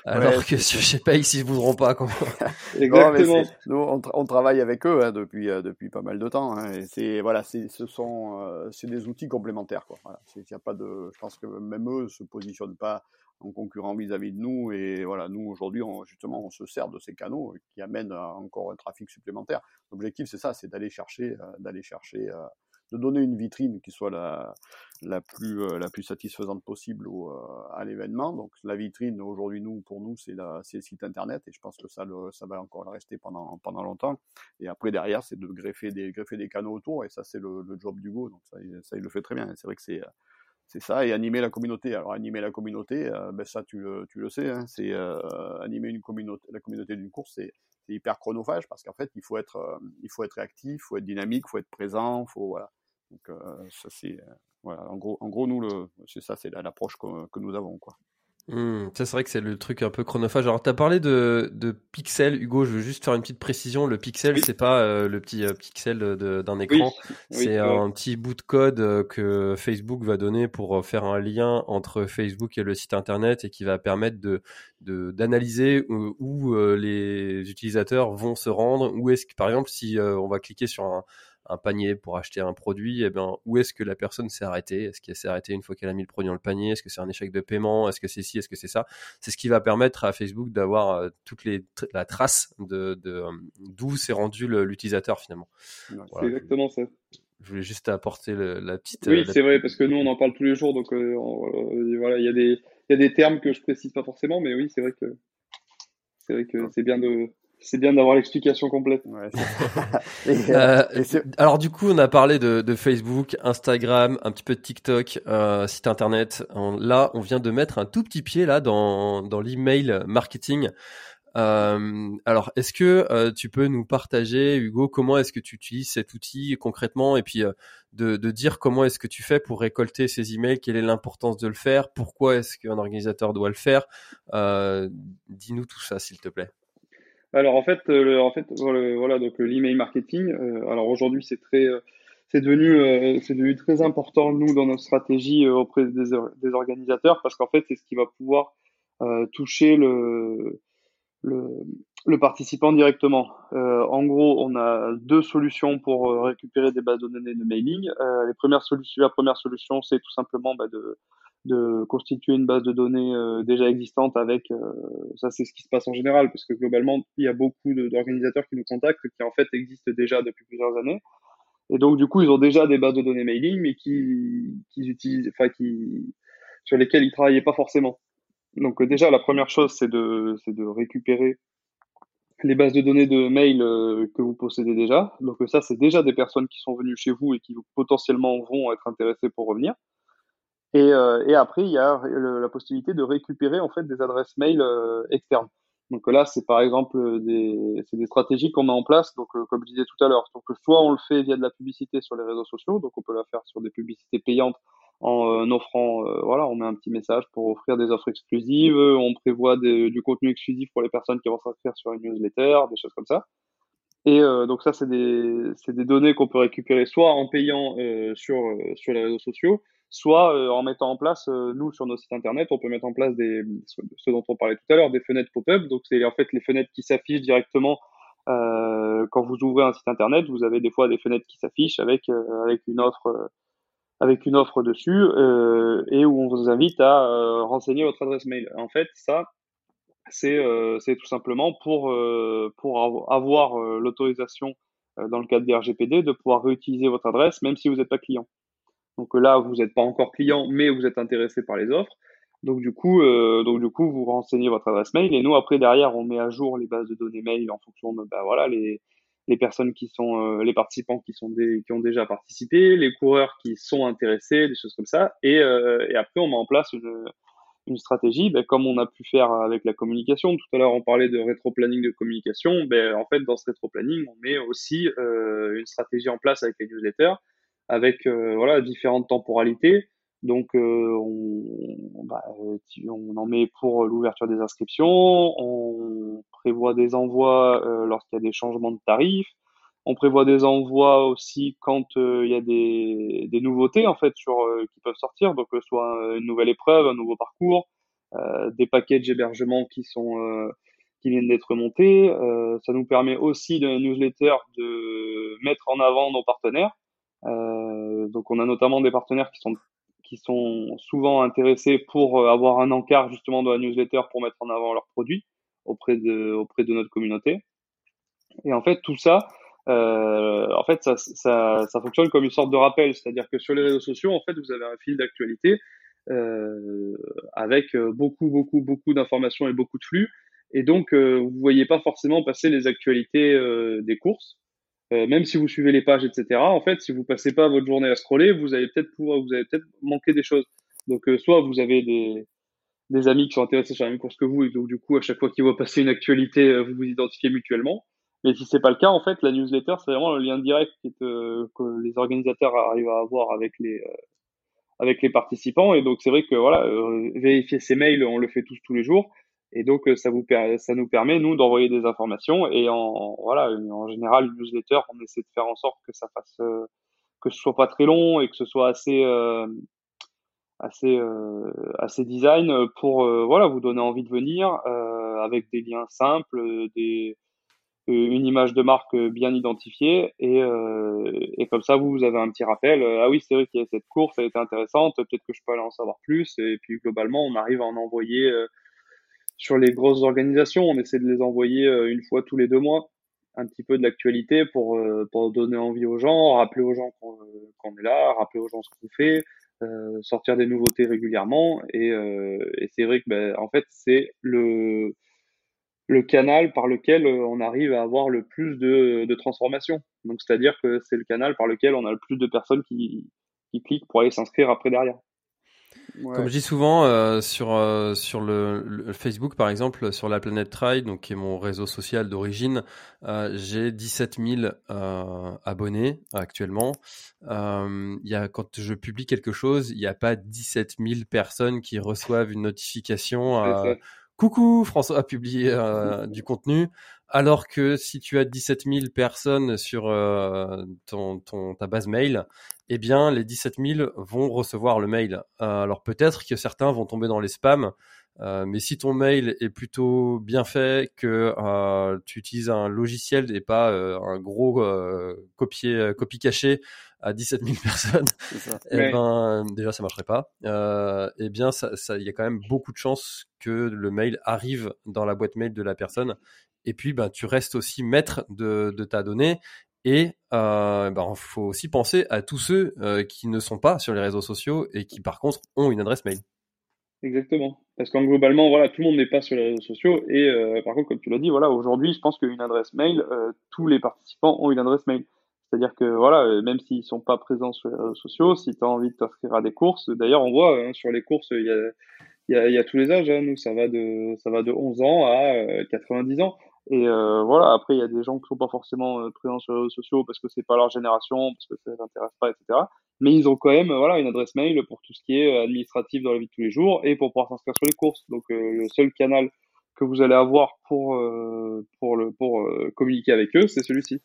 alors que je sais pas, ils s'y voudront pas. Comment... Exactement. nous, on, travaille avec eux hein, depuis depuis pas mal de temps. Hein, et c'est voilà, c'est ce sont c'est des outils complémentaires quoi. Voilà, y a pas de, je pense que même eux se positionnent pas en concurrent vis-à-vis de nous et voilà, nous aujourd'hui justement on se sert de ces canaux qui amènent encore un trafic supplémentaire. L'objectif c'est ça, c'est d'aller chercher d'aller chercher de donner une vitrine qui soit la, la, plus, euh, la plus satisfaisante possible au, euh, à l'événement. Donc la vitrine, aujourd'hui, nous, pour nous, c'est le site internet et je pense que ça, le, ça va encore rester pendant, pendant longtemps. Et après, derrière, c'est de greffer des, greffer des canaux autour et ça, c'est le, le, job du Go. Donc ça, il le fait très bien. C'est vrai que c'est c'est ça, et animer la communauté. Alors animer la communauté, euh, ben ça tu le, tu le sais, hein, c'est animer une communauté, la communauté d'une course, c'est hyper chronophage parce qu'en fait il faut être, euh, il faut être réactif, il faut être dynamique, il faut être présent, faut. Donc ça c'est voilà, en gros, en gros nous le, c'est ça, c'est l'approche que, que, nous avons quoi. Mmh, ça, c'est vrai que c'est le truc un peu chronophage. Alors, tu as parlé de, de pixel, Hugo. Je veux juste faire une petite précision. Le pixel, c'est pas euh, le petit euh, pixel d'un écran. c'est un petit bout de code euh, que Facebook va donner pour faire un lien entre Facebook et le site internet et qui va permettre de d'analyser où, les utilisateurs vont se rendre. Où est-ce que, par exemple, si on va cliquer sur un, un panier pour acheter un produit, eh bien, où est-ce que la personne s'est arrêtée? Est-ce qu'elle s'est arrêtée une fois qu'elle a mis le produit dans le panier? Est-ce que c'est un échec de paiement? Est-ce que c'est ci? Est-ce que c'est ça? C'est ce qui va permettre à Facebook d'avoir euh, toute les, la trace de, euh, d'où s'est rendu l'utilisateur finalement. C'est exactement ça. Je voulais juste apporter la petite. Oui, euh, c'est vrai parce que nous on en parle tous les jours, donc voilà, il y a des y a des termes que je précise pas forcément, mais oui, c'est vrai que c'est vrai que c'est bien de c'est bien d'avoir l'explication complète. Euh, alors du coup, on a parlé de, Facebook, Instagram, un petit peu de TikTok, euh, site internet. là, on vient de mettre un tout petit pied là dans, dans l'email marketing. Euh, alors, est-ce que tu peux nous partager, Hugo, comment est-ce que tu utilises cet outil concrètement, et puis de, de, dire comment est-ce que tu fais pour récolter ces emails, quelle est l'importance de le faire, pourquoi est-ce qu'un organisateur doit le faire? Dis-nous tout ça, s'il te plaît. Alors en fait, euh, en fait, voilà, donc euh, l'email marketing. Euh, alors aujourd'hui, c'est très, c'est devenu, c'est devenu très important nous dans notre stratégie auprès des, des organisateurs parce qu'en fait, c'est ce qui va pouvoir toucher le, le, le, participant directement. en gros, on a deux solutions pour récupérer des bases de données de mailing. la première solution, c'est tout simplement bah, de de constituer une base de données euh, déjà existante avec euh, ça c'est ce qui se passe en général parce que globalement il y a beaucoup d'organisateurs qui nous contactent qui en fait existent déjà depuis plusieurs années. Et donc du coup ils ont déjà des bases de données mailing mais qui qui utilisent enfin qui sur lesquelles ils travaillaient pas forcément. Donc euh, déjà la première chose c'est de c'est de récupérer les bases de données de mail que vous possédez déjà. Donc ça c'est déjà des personnes qui sont venues chez vous et qui potentiellement vont être intéressées pour revenir et, euh, et après, il y a la possibilité de récupérer en fait des adresses mail euh, externes. Donc là, c'est par exemple des, c'est des stratégies qu'on met en place. Donc, comme je disais tout à l'heure, donc soit on le fait via de la publicité sur les réseaux sociaux, donc on peut la faire sur des publicités payantes en offrant, voilà, on met un petit message pour offrir des offres exclusives. On prévoit du contenu exclusif pour les personnes qui vont s'inscrire sur une newsletter, des choses comme ça. Et euh, donc ça, c'est des, des données qu'on peut récupérer soit en payant euh, sur, euh, sur les réseaux sociaux, soit euh, en mettant en place, euh, nous, sur nos sites internet, on peut mettre en place des, ce dont on parlait tout à l'heure, des fenêtres pop-up. Donc c'est en fait les fenêtres qui s'affichent directement quand vous ouvrez un site internet. Vous avez des fois des fenêtres qui s'affichent avec, avec une offre avec une offre dessus et où on vous invite à renseigner votre adresse mail. En fait, ça, c'est euh, tout simplement pour, euh, pour avoir euh, l'autorisation euh, dans le cadre des RGPD de pouvoir réutiliser votre adresse même si vous n'êtes pas client. Donc là, vous n'êtes pas encore client, mais vous êtes intéressé par les offres. Donc du coup, donc du coup, vous renseignez votre adresse mail et nous après derrière, on met à jour les bases de données mail en fonction de bah, voilà les les personnes qui sont les participants qui sont des, qui ont déjà participé, les coureurs qui sont intéressés, des choses comme ça. Et, et après, on met en place une, une stratégie, ben, comme on a pu faire avec la communication. Tout à l'heure, on parlait de rétro-planning de communication. Ben, en fait, dans ce rétro-planning, on met aussi euh, une stratégie en place avec les newsletters, avec euh, voilà différentes temporalités. Donc, euh, on, bah, on en met pour l'ouverture des inscriptions, on prévoit des envois lorsqu'il y a des changements de tarifs, on prévoit des envois aussi quand euh, il y a des, des, nouveautés en fait sur euh, qui peuvent sortir, donc euh, soit une nouvelle épreuve, un nouveau parcours, des paquets d'hébergement qui sont qui viennent d'être montés. ça nous permet aussi de newsletter de mettre en avant nos partenaires. Donc on a notamment des partenaires qui sont qui sont souvent intéressés pour avoir un encart justement dans la newsletter pour mettre en avant leurs produits auprès de auprès de notre communauté. Et en fait tout ça, euh, en fait, ça, ça, ça, fonctionne comme une sorte de rappel, c'est-à-dire que sur les réseaux sociaux, en fait, vous avez un fil d'actualité euh, avec euh, beaucoup, beaucoup, beaucoup d'informations et beaucoup de flux, et donc euh, vous voyez pas forcément passer les actualités euh, des courses, même si vous suivez les pages, etc. En fait, si vous passez pas votre journée à scroller, vous allez peut-être pouvoir, vous manquer des choses. Donc, soit vous avez des amis qui sont intéressés sur la même course que vous, et donc du coup, à chaque fois qu'ils voient passer une actualité, vous vous identifiez mutuellement. Mais si c'est pas le cas, en fait, la newsletter, c'est vraiment le lien direct que les organisateurs arrivent à avoir avec les euh, avec les participants. Et donc, c'est vrai que voilà, euh, vérifier ces mails, on le fait tous tous les jours. Et donc, euh, ça vous ça nous permet nous d'envoyer des informations. Et en voilà, en général, une newsletter, on essaie de faire en sorte que ça fasse que ce soit pas très long et que ce soit assez assez assez design pour voilà vous donner envie de venir avec des liens simples, des une image de marque bien identifiée et, euh, et comme ça vous, vous avez un petit rappel ah oui c'est vrai qu'il y a cette course elle était intéressante peut-être que je peux aller en savoir plus et puis globalement on arrive à en envoyer euh, sur les grosses organisations on essaie de les envoyer euh, une fois tous les deux mois un petit peu de l'actualité pour pour donner envie aux gens rappeler aux gens qu'on est là rappeler aux gens ce qu'on fait sortir des nouveautés régulièrement et, et c'est vrai que ben, en fait c'est le le canal par lequel euh, on arrive à avoir le plus de, de transformation. Donc, c'est-à-dire que c'est le canal par lequel on a le plus de personnes qui, qui cliquent pour aller s'inscrire après derrière. Comme je dis souvent euh, sur euh, sur le, Facebook par exemple sur la planète Trail donc qui est mon réseau social d'origine euh, j'ai 17 000 abonnés actuellement. Il y a quand je publie quelque chose il n'y a pas 17 000 personnes qui reçoivent une notification coucou, François a publié euh, du contenu, alors que si tu as 17 000 personnes sur euh, ton, ton, ta base mail, eh bien les 17 000 vont recevoir le mail. Euh, alors peut-être que certains vont tomber dans les spams, mais si ton mail est plutôt bien fait, que tu utilises un logiciel et pas un gros copier, copie caché à 17 000 personnes, et eh ben déjà ça marcherait pas. Euh, eh bien, ça, ça, il y a quand même beaucoup de chances que le mail arrive dans la boîte mail de la personne. Et puis, ben, tu restes aussi maître de, de ta donnée. Et euh, ben, faut aussi penser à tous ceux euh, qui ne sont pas sur les réseaux sociaux et qui, par contre, ont une adresse mail. Exactement. Parce qu'en globalement, voilà, tout le monde n'est pas sur les réseaux sociaux. Et euh, par contre, comme tu l'as dit, voilà, aujourd'hui, je pense qu'une adresse mail, euh, tous les participants ont une adresse mail. C'est-à-dire que voilà, euh, même s'ils sont pas présents sur les réseaux sociaux, si tu as envie de t'inscrire à des courses, d'ailleurs on voit hein, sur les courses, il y a, tous les âges. Hein. Nous, ça va de ça va de 11 ans à 90 ans. Et voilà, après, il y a des gens qui sont pas forcément présents sur les réseaux sociaux parce que c'est pas leur génération, parce que ça les intéresse pas, etc. Mais ils ont quand même voilà une adresse mail pour tout ce qui est administratif dans la vie de tous les jours et pour pouvoir s'inscrire sur les courses. Donc le seul canal que vous allez avoir pour pour le pour communiquer avec eux, c'est celui-ci.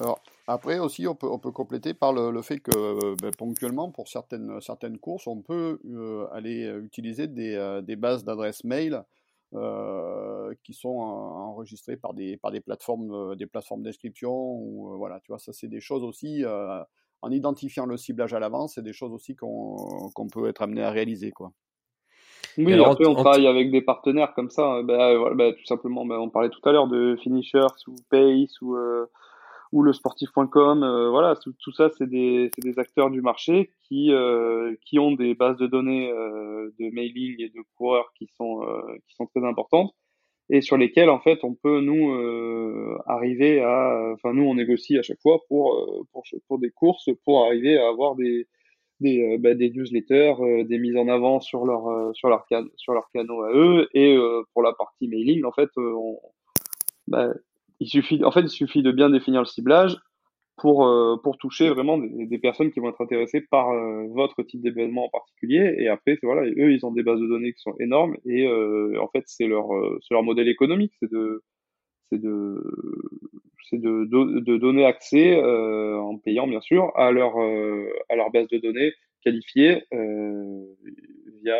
Alors, après aussi, on peut, on peut compléter par le, fait que ben, ponctuellement, pour certaines, certaines courses, on peut euh, aller utiliser des, euh, des bases d'adresses mail euh, qui sont enregistrées par des, par des plateformes d'inscription. Voilà, tu vois, ça c'est des choses aussi, en identifiant le ciblage à l'avance, c'est des choses aussi qu'on qu'on peut être amené à réaliser. Quoi. Oui, alors, après on travaille avec des partenaires comme ça. Ben, ben, tout simplement, ben, on parlait tout à l'heure de Finishers ou Pace ou ou le sportif.com. Euh, voilà, tout, ça, c'est des, des, acteurs du marché qui, euh, qui ont des bases de données euh, de mailing et de coureurs qui sont, qui sont très importantes et sur lesquelles, en fait, on peut, nous, arriver à... Enfin, nous, on négocie à chaque fois pour, pour, pour des courses, pour arriver à avoir des, des, bah, des newsletters, des mises en avant sur leur, sur leur, can sur leur canaux à eux. Et pour la partie mailing, en fait, on, bah, il suffit, en fait, il suffit de bien définir le ciblage pour, euh, pour toucher vraiment des, personnes qui vont être intéressées par euh, votre type d'événement en particulier. Et après, voilà, eux, ils ont des bases de données qui sont énormes et euh, en fait, c'est leur, leur modèle économique, c'est de, c'est de, c'est de, de, donner accès en payant bien sûr à leur, à leur base de données qualifiée via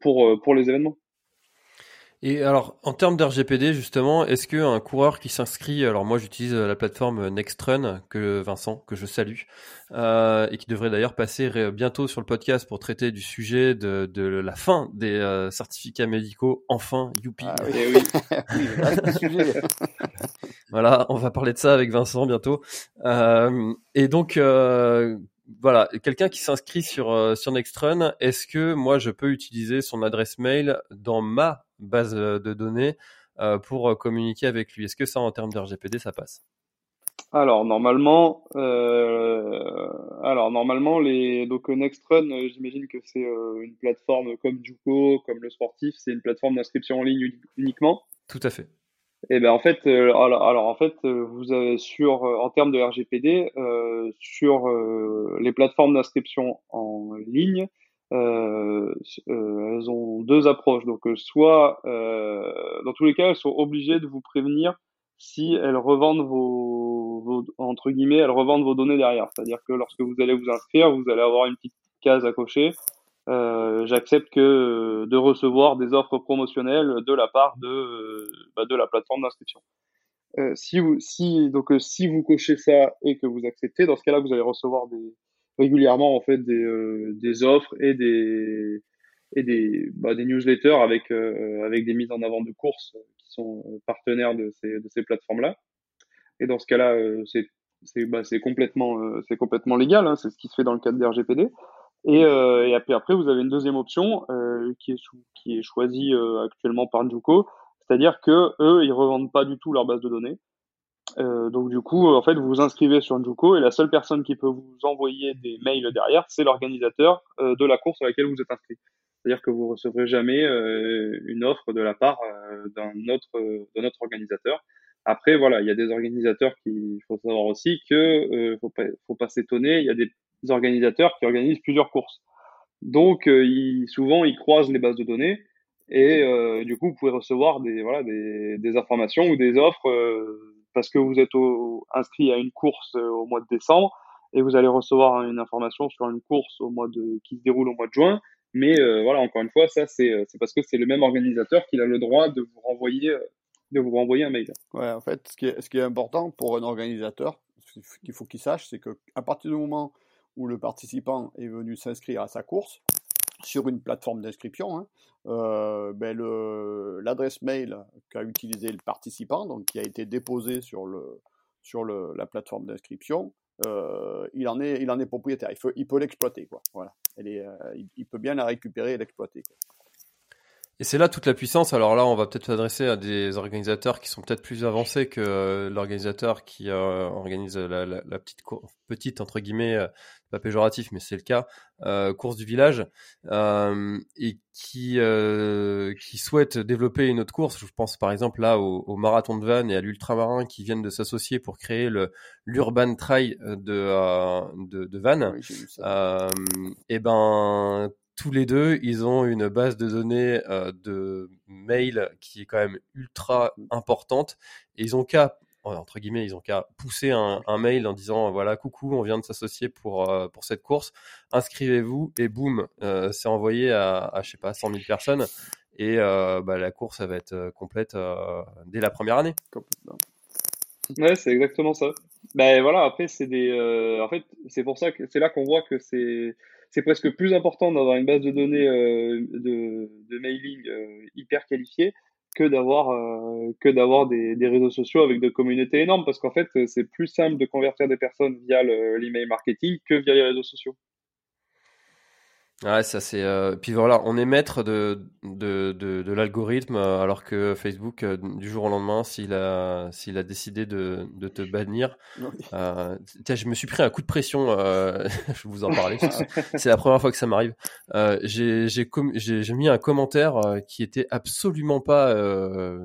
pour, pour les événements. Et alors, en termes d'RGPD, justement, est-ce qu'un coureur qui s'inscrit, alors moi j'utilise la plateforme Nextrun, que Vincent, que je salue, euh, et qui devrait d'ailleurs passer bientôt sur le podcast pour traiter du sujet de, de la fin des euh, certificats médicaux, enfin, youpi. Ah, oui, oui. voilà, on va parler de ça avec Vincent bientôt. Euh, et donc, euh, voilà, quelqu'un qui s'inscrit sur euh, sur Nextrun, est-ce que moi je peux utiliser son adresse mail dans ma base euh, de données euh, pour communiquer avec lui? Est-ce que ça, en termes de RGPD, ça passe? Alors normalement, alors normalement les donc Nextrun, j'imagine que c'est une plateforme comme Juco, comme le sportif, c'est une plateforme d'inscription en ligne uniquement? Tout à fait. Et eh ben en fait, euh, alors, en fait, euh, vous avez sur euh, en termes de RGPD euh, sur les plateformes d'inscription en ligne, elles ont deux approches. Donc soit dans tous les cas, elles sont obligées de vous prévenir si elles revendent vos, vos entre guillemets, elles revendent vos données derrière. C'est-à-dire que lorsque vous allez vous inscrire, vous allez avoir une petite case à cocher euh, j'accepte que de recevoir des offres promotionnelles de la part de, bah, de la plateforme d'inscription. Euh, si vous, si, donc, euh, si vous cochez ça et que vous acceptez, dans ce cas-là, vous allez recevoir des, régulièrement, en fait, des, euh, des offres et des, et des, bah, des newsletters avec, avec des mises en avant de courses qui sont partenaires de ces, de ces plateformes-là. Et dans ce cas-là, c'est, c'est, bah, c'est complètement, c'est complètement légal, hein, c'est ce qui se fait dans le cadre des RGPD. Et, euh, et après, vous avez une deuxième option euh, qui, est qui est choisie euh, actuellement par Njuko, c'est-à-dire que eux, ils revendent pas du tout leur base de données. Euh, donc du coup, en fait, vous vous inscrivez sur Njuko et la seule personne qui peut vous envoyer des mails derrière, c'est l'organisateur euh, de la course à laquelle vous êtes inscrit. C'est-à-dire que vous recevrez jamais euh, une offre de la part d'un autre, d'un autre organisateur. Après, voilà, il y a des organisateurs qui, il faut savoir aussi que faut pas, faut pas s'étonner. Il y a des organisateurs qui organisent plusieurs courses. Donc, euh, souvent, ils croisent les bases de données et euh, du coup, vous pouvez recevoir des, voilà, des, informations ou des offres euh, parce que vous êtes inscrit à une course au mois de décembre et vous allez recevoir une information sur une course au mois de, qui se déroule au mois de juin. Mais voilà, encore une fois, ça, c'est parce que c'est le même organisateur qui a le droit de vous renvoyer, de vous renvoyer un mail. Ouais, en fait, ce qui est, ce qui est important pour un organisateur, qu'il faut qu'il sache, c'est qu'à partir du moment où le participant est venu s'inscrire à sa course sur une plateforme d'inscription, hein, euh, ben l'adresse mail qu'a utilisé le participant, donc qui a été déposée sur, la plateforme d'inscription, euh, il, en est, propriétaire. Il, peut l'exploiter. Euh, il, peut bien la récupérer et l'exploiter. Et c'est là toute la puissance. Alors là, on va peut-être s'adresser à des organisateurs qui sont peut-être plus avancés que l'organisateur qui organise la, la, la petite, petite entre guillemets, pas péjoratif, mais c'est le cas, euh, course du village, euh, et qui euh, qui souhaite développer une autre course. Je pense par exemple là au, au marathon de Vannes et à l'ultramarin qui viennent de s'associer pour créer le l'urban trail de euh, de, de Vannes. Euh, et ben tous les deux, ils ont une base de données de mail qui est quand même ultra importante. Et ils ont qu'à entre guillemets, ils ont qu'à pousser un, mail en disant voilà, coucou, on vient de s'associer pour, euh, pour cette course, inscrivez-vous et boum, euh, c'est envoyé à, je sais pas, 100 000 personnes et euh, bah, la course, ça va être complète dès la première année. Ouais, c'est exactement ça. Ben voilà, après, c'est des. en fait, c'est pour ça que c'est là qu'on voit que c'est. C'est presque plus important d'avoir une base de données de, de, mailing hyper qualifiée que d'avoir euh, que d'avoir des, des, réseaux sociaux avec des communautés énormes parce qu'en fait c'est plus simple de convertir des personnes via l'email marketing que via les réseaux sociaux. Ouais, ça c'est. Euh... Puis voilà, on est maître de de, de, de l'algorithme, euh, alors que Facebook, euh, du jour au lendemain, s'il a s'il a décidé de, de te bannir, euh, je me suis pris un coup de pression. Euh, je vais vous en parler. c'est la première fois que ça m'arrive. j'ai j'ai j'ai mis un commentaire qui était absolument pas,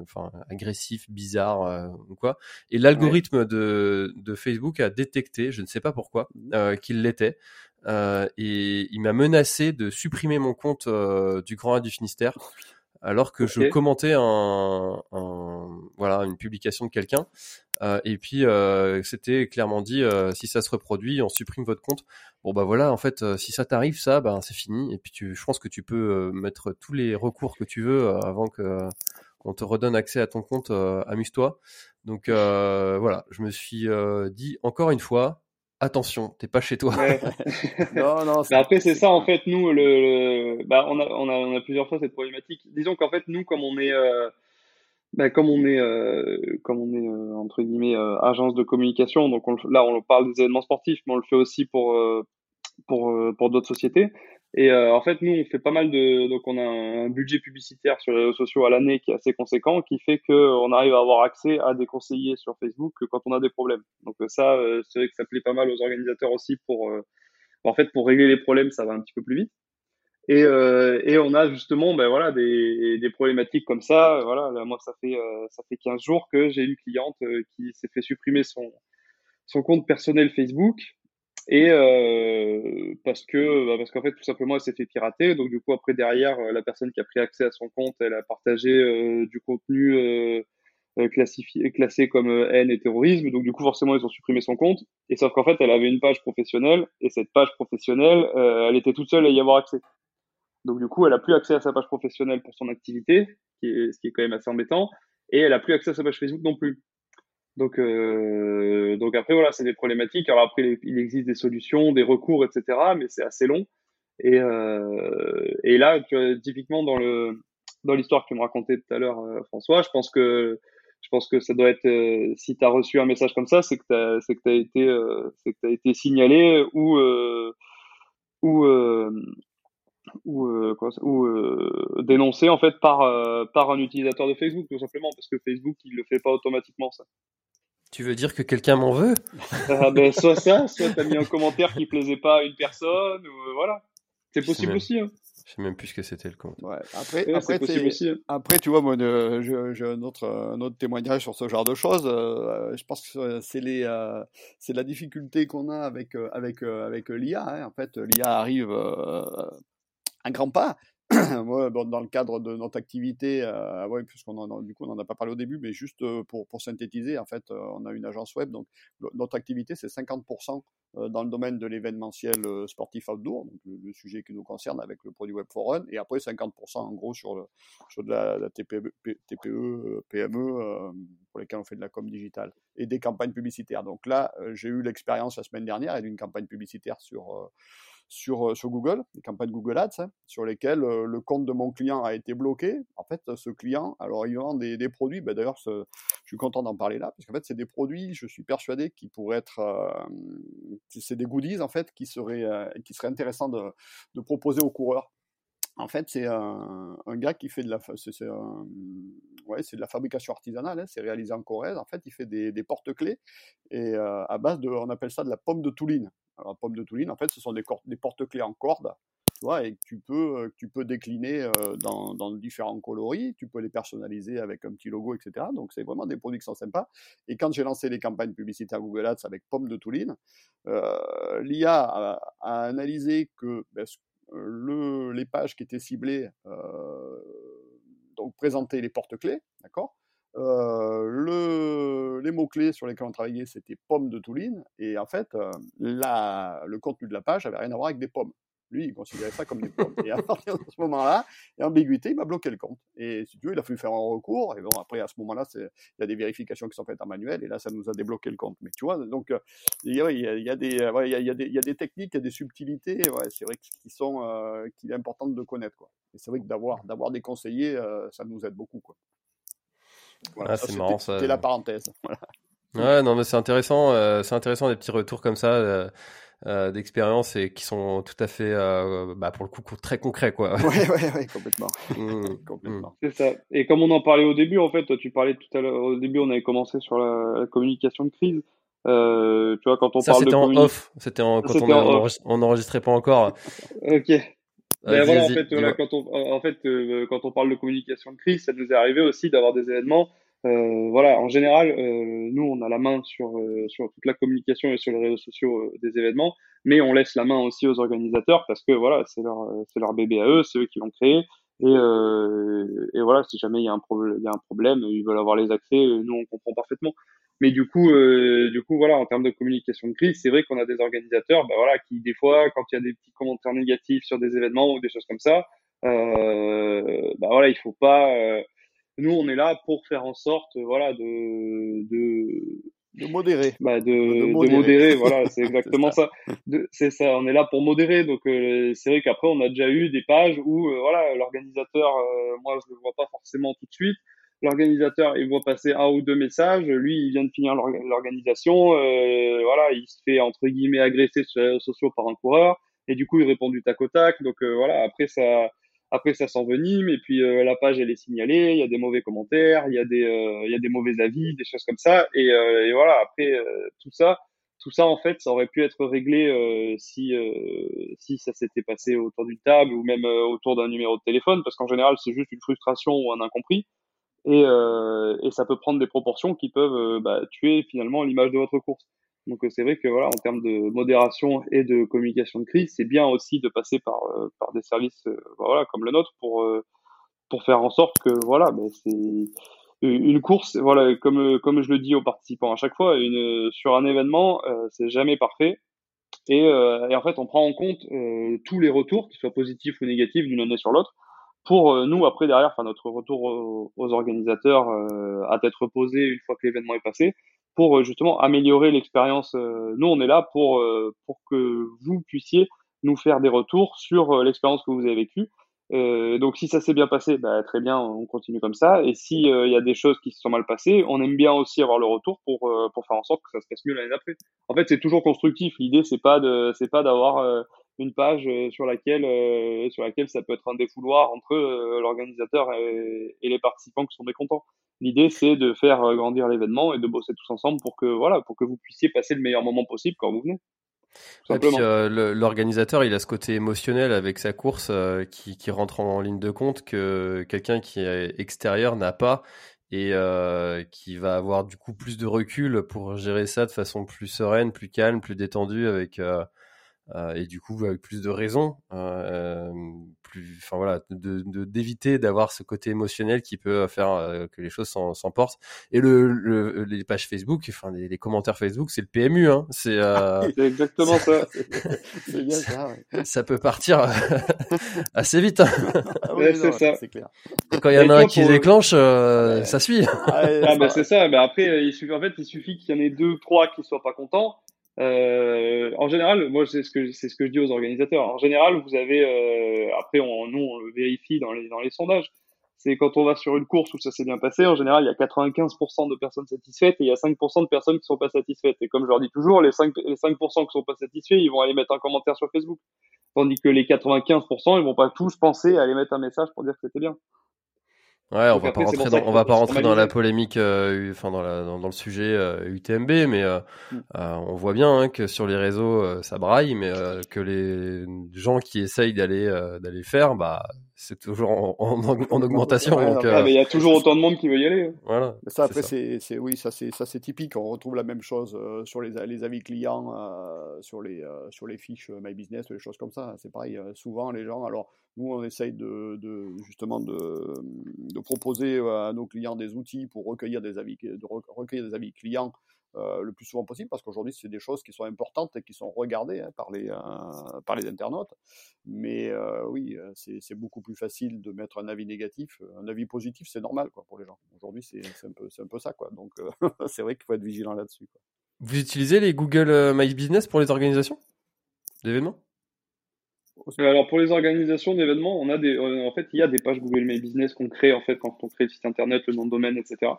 enfin agressif, bizarre ou quoi. Et l'algorithme de de Facebook a détecté, je ne sais pas pourquoi, qu'il l'était. Euh, et il m'a menacé de supprimer mon compte euh, du Grand A du Finistère oh, alors que je commentais un, un, voilà une publication de quelqu'un. Euh, et puis euh, c'était clairement dit euh, si ça se reproduit on supprime votre compte. Bon bah voilà en fait si ça t'arrive ça ben c'est fini. Et puis tu, je pense que tu peux mettre tous les recours que tu veux avant que on te redonne accès à ton compte amuse-toi. Donc voilà je me suis dit encore une fois attention, t'es pas chez toi. non, non. après, c'est ça en fait. Nous, le, bah, on a, on a, on a plusieurs fois cette problématique. Disons qu'en fait, nous, comme on est, euh, bah, comme on est, euh, comme on est euh, entre guillemets agence de communication, donc là, on parle des événements sportifs, mais on le fait aussi pour pour pour d'autres sociétés. Et euh, en fait, nous, on fait pas mal de. Donc, on a un budget publicitaire sur les réseaux sociaux à l'année qui est assez conséquent, qui fait qu'on arrive à avoir accès à des conseillers sur Facebook quand on a des problèmes. Donc, euh, ça, euh, c'est vrai que ça plaît pas mal aux organisateurs aussi pour. en fait, pour régler les problèmes, ça va un petit peu plus vite. Et, et on a justement, ben voilà, des, des problématiques comme ça. Voilà, là, moi, ça fait ça fait 15 jours que j'ai une cliente qui s'est fait supprimer son son compte personnel Facebook et euh, parce que bah parce qu'en fait tout simplement elle s'est fait pirater. Donc du coup après derrière euh, la personne qui a pris accès à son compte elle a partagé euh, du contenu euh, euh, classifié classé comme haine et terrorisme. Donc du coup forcément ils ont supprimé son compte. Et sauf qu'en fait elle avait une page professionnelle. Et cette page professionnelle elle était toute seule à y avoir accès. Donc du coup elle a plus accès à sa page professionnelle pour son activité ce qui est quand même assez embêtant. Et elle a plus accès à sa page Facebook non plus donc, euh, donc après, voilà, c'est des problématiques. Alors après, il existe des solutions, des recours, etc., mais c'est assez long. Et, euh, et là, tu typiquement dans le dans l'histoire que tu me racontais tout à l'heure, euh, François, je pense que je pense que ça doit être euh, si tu as reçu un message comme ça, c'est que tu c'est que tu été euh, c'est que tu été signalé ou ou ou, euh, quoi, ou euh, dénoncé en fait par par un utilisateur de Facebook tout simplement parce que Facebook il le fait pas automatiquement ça. Tu veux dire que quelqu'un m'en veut? Ah, ben, Soit ça, soit t'as mis un commentaire qui plaisait pas à une personne, ou euh, voilà. C'est possible aussi. Hein. Je sais même plus ce que c'était le compte. Ouais, après, après, aussi, hein. après, tu vois, moi, j'ai un autre, un autre témoignage sur ce genre de choses. Euh, je pense que c'est les, euh, c'est la difficulté qu'on a avec, avec, avec l'IA. Hein. En fait, l'IA arrive un grand pas, dans le cadre de notre activité, euh, puisqu'on en, du coup on n'en a pas parlé au début, mais juste euh, pour, pour synthétiser, en fait, euh, on a une agence web, donc notre activité c'est 50% euh, dans le domaine de l'événementiel sportif outdoor, donc le, sujet qui nous concerne avec le produit Web for Run, et après 50% en gros sur, sur de la, TPE, PME, pour lesquels on fait de la com digitale, et des campagnes publicitaires. Donc là, j'ai eu l'expérience la semaine dernière d'une campagne publicitaire sur sur Google, les campagnes Google Ads, hein, sur lesquelles euh, le compte de mon client a été bloqué. En fait, ce client, alors il vend des, des produits, ben, d'ailleurs, je suis content d'en parler là, parce qu'en fait, c'est des produits, je suis persuadé, qui pourraient être, euh, c'est des goodies, en fait, qui seraient, qui intéressants de, proposer aux coureurs En fait, c'est un, gars qui fait de la, ouais, c'est de la fabrication artisanale. Hein, c'est réalisé en Corrèze. En fait, il fait des, des porte-clés et à base de, on appelle ça de la pomme de Touline. Alors, pomme de Touline, en fait, ce sont des, porte-clés en corde tu vois, et que tu peux, tu peux décliner dans, dans, différents coloris, tu peux les personnaliser avec un petit logo, etc. Donc c'est vraiment des produits qui sont sympas. Et quand j'ai lancé les campagnes publicitaires Google Ads avec Pomme de Touline, euh, l'IA a, analysé que ben, le, les pages qui étaient ciblées euh, donc présentaient les porte-clés, d'accord euh, le, les mots-clés sur lesquels on travaillait, c'était pomme de Touline. Et en fait, la, le contenu de la page avait rien à voir avec des pommes. Lui, il considérait ça comme des pommes. Et à partir de ce moment-là, l'ambiguïté, il m'a bloqué le compte. Et si tu veux, il a fallu faire un recours. Et bon, après, à ce moment-là, il y a des vérifications qui sont faites en manuel. Et là, ça nous a débloqué le compte. Mais tu vois, donc, il y, a, des, il y a, techniques, il y a des subtilités. Ouais, c'est vrai qui sont, euh, qu'il est important de connaître. Quoi. Et c'est vrai que d'avoir, d'avoir des conseillers, euh, ça nous aide beaucoup. Quoi. Voilà, ah, c'est marrant. C'était la parenthèse. Voilà. Ouais, non, mais c'est intéressant. Euh, c'est intéressant des petits retours comme ça. Euh, euh, d'expérience et qui sont tout à fait, euh, bah, pour le coup, très concrets, quoi. Oui, ouais, ouais, complètement. Mmh. complètement. C'est ça. Et comme on en parlait au début, en fait, toi, tu parlais tout à l'heure, au début, on avait commencé sur la, communication de crise. Euh, tu vois, quand on ça, parle de en off. C'était en, quand on, on n'enregistrait pas encore. ok. Ben voilà, en fait, voilà, quand on, en fait, euh, quand on parle de communication de crise, ça nous est arrivé aussi d'avoir des événements euh, voilà, en général, euh, nous, on a la main sur, sur toute la communication et sur les réseaux sociaux des événements, mais on laisse la main aussi aux organisateurs parce que voilà, c'est leur, c'est leur bébé à eux, c'est eux qui l'ont créé. Et, et voilà, si jamais il y a un problème, il y a un problème, ils veulent avoir les accès, nous on comprend parfaitement. Mais du coup, du coup, voilà, en termes de communication de crise, c'est vrai qu'on a des organisateurs, bah voilà, qui des fois, quand il y a des petits commentaires négatifs sur des événements ou des choses comme ça, bah voilà, il faut pas nous, on est là pour faire en sorte, voilà, de de, de modérer. Bah de, de, modérer. voilà, c'est exactement ça. C'est ça, on est là pour modérer. Donc euh, c'est vrai qu'après, on a déjà eu des pages où, euh, voilà, l'organisateur, euh, moi, je le vois pas forcément tout de suite. L'organisateur, il voit passer un ou deux messages. Lui, il vient de finir l'organisation. voilà, il se fait entre guillemets agresser sur les réseaux sociaux par un coureur. Et du coup, il répond du tac au tac. Donc voilà, après ça après, ça s'envenime et puis euh, la page elle est signalée. Il y a des mauvais commentaires, il y a des euh, il y a des mauvais avis, des choses comme ça. Et, euh, et voilà. Après tout ça, tout ça en fait, ça aurait pu être réglé si si ça s'était passé autour d'une table ou même autour d'un numéro de téléphone, parce qu'en général c'est juste une frustration ou un incompris. Et, et ça peut prendre des proportions qui peuvent bah, tuer finalement l'image de votre course. Donc euh, c'est vrai que voilà, en termes de modération et de communication de crise, c'est bien aussi de passer par euh, par des services euh, voilà comme le nôtre pour pour faire en sorte que voilà, ben, c'est une course, voilà, comme comme je le dis aux participants à chaque fois, une sur un événement, c'est jamais parfait. Et, et, en fait, on prend en compte tous les retours, qu'ils soient positifs ou négatifs d'une année sur l'autre, pour nous après derrière, enfin notre retour aux, aux organisateurs à tête reposée une fois que l'événement est passé, pour euh, justement améliorer l'expérience. Euh, nous, on est là pour, euh, pour que vous puissiez nous faire des retours sur l'expérience que vous avez vécue. Euh, donc si ça s'est bien passé, bah, très bien, on continue comme ça. Et s'il il y a des choses qui se sont mal passées, on aime bien aussi avoir le retour pour pour faire en sorte que ça se passe mieux l'année d'après. En fait, c'est toujours constructif. L'idée c'est pas de c'est pas d'avoir une page sur laquelle sur laquelle ça peut être un défouloir entre l'organisateur et, et, les participants qui sont mécontents. L'idée, c'est de faire euh, grandir l'événement et de bosser tous ensemble pour que, voilà, pour que vous puissiez passer le meilleur moment possible quand vous venez. Et puis euh, l'organisateur, il a ce côté émotionnel avec sa course euh, qui, qui, rentre en ligne de compte que quelqu'un qui est extérieur n'a pas et euh, qui va avoir du coup plus de recul pour gérer ça de façon plus sereine, plus calme, plus détendue avec euh, et du coup avec plus de raisons, euh, plus, enfin voilà, de d'éviter d'avoir ce côté émotionnel qui peut faire euh, que les choses s'emportent. Et le, le, les pages Facebook, enfin les, les commentaires Facebook, c'est le PMU, hein. C'est exactement ça. bien ça. Ouais. Ça peut partir assez vite. Hein. Ah ouais, c'est ça. Clair. Quand il y en a un qui déclenche, ça suit. Ah, ah bah, c'est ça. Mais après, il suffit en fait, il suffit qu'il y en ait deux, trois qui soient pas contents euh, en général, moi c'est ce que c'est ce que je dis aux organisateurs. En général, vous avez euh, après on, nous on le vérifie dans les dans les sondages. C'est quand on va sur une course où ça s'est bien passé, en général il y a 95% de personnes satisfaites et il y a 5% de personnes qui sont pas satisfaites. Et comme je leur dis toujours, les 5 les 5% qui sont pas satisfaits, ils vont aller mettre un commentaire sur Facebook. Tandis que les 95%, ils vont pas tous penser à aller mettre un message pour dire que c'était bien. Ouais, on va pas rentrer dans, on va pas rentrer dans la polémique, euh, enfin dans, la, dans, dans, le sujet euh, UTMB, mais euh, mm. euh, on voit bien hein, que sur les réseaux euh, ça braille, mais que les gens qui essayent d'aller d'aller faire, bah c'est toujours en, en, augmentation. donc, mais il y a toujours autant de monde qui veut y aller. Hein. Voilà. ça après c'est oui ça c'est ça c'est typique. On retrouve la même chose sur les, les avis clients, sur les sur les fiches My Business, les choses comme ça. C'est pareil. souvent les gens alors nous, on essaye de, de justement de, de, proposer à nos clients des outils pour recueillir des avis, de recueillir des avis clients euh, le plus souvent possible, parce qu'aujourd'hui, c'est des choses qui sont importantes et qui sont regardées hein, par, les, euh, par les internautes. Mais euh, oui, c'est beaucoup plus facile de mettre un avis négatif. Un avis positif, c'est normal quoi, pour les gens. Aujourd'hui, c'est un, un peu ça. Quoi. Donc, c'est vrai qu'il faut être vigilant là-dessus. Vous utilisez les Google My Business pour les organisations? D'événements? Alors pour les organisations d'événements, on a des, euh, en fait, il y a des pages Google My Business qu'on crée en fait quand on crée le site internet, le nom de domaine, etc.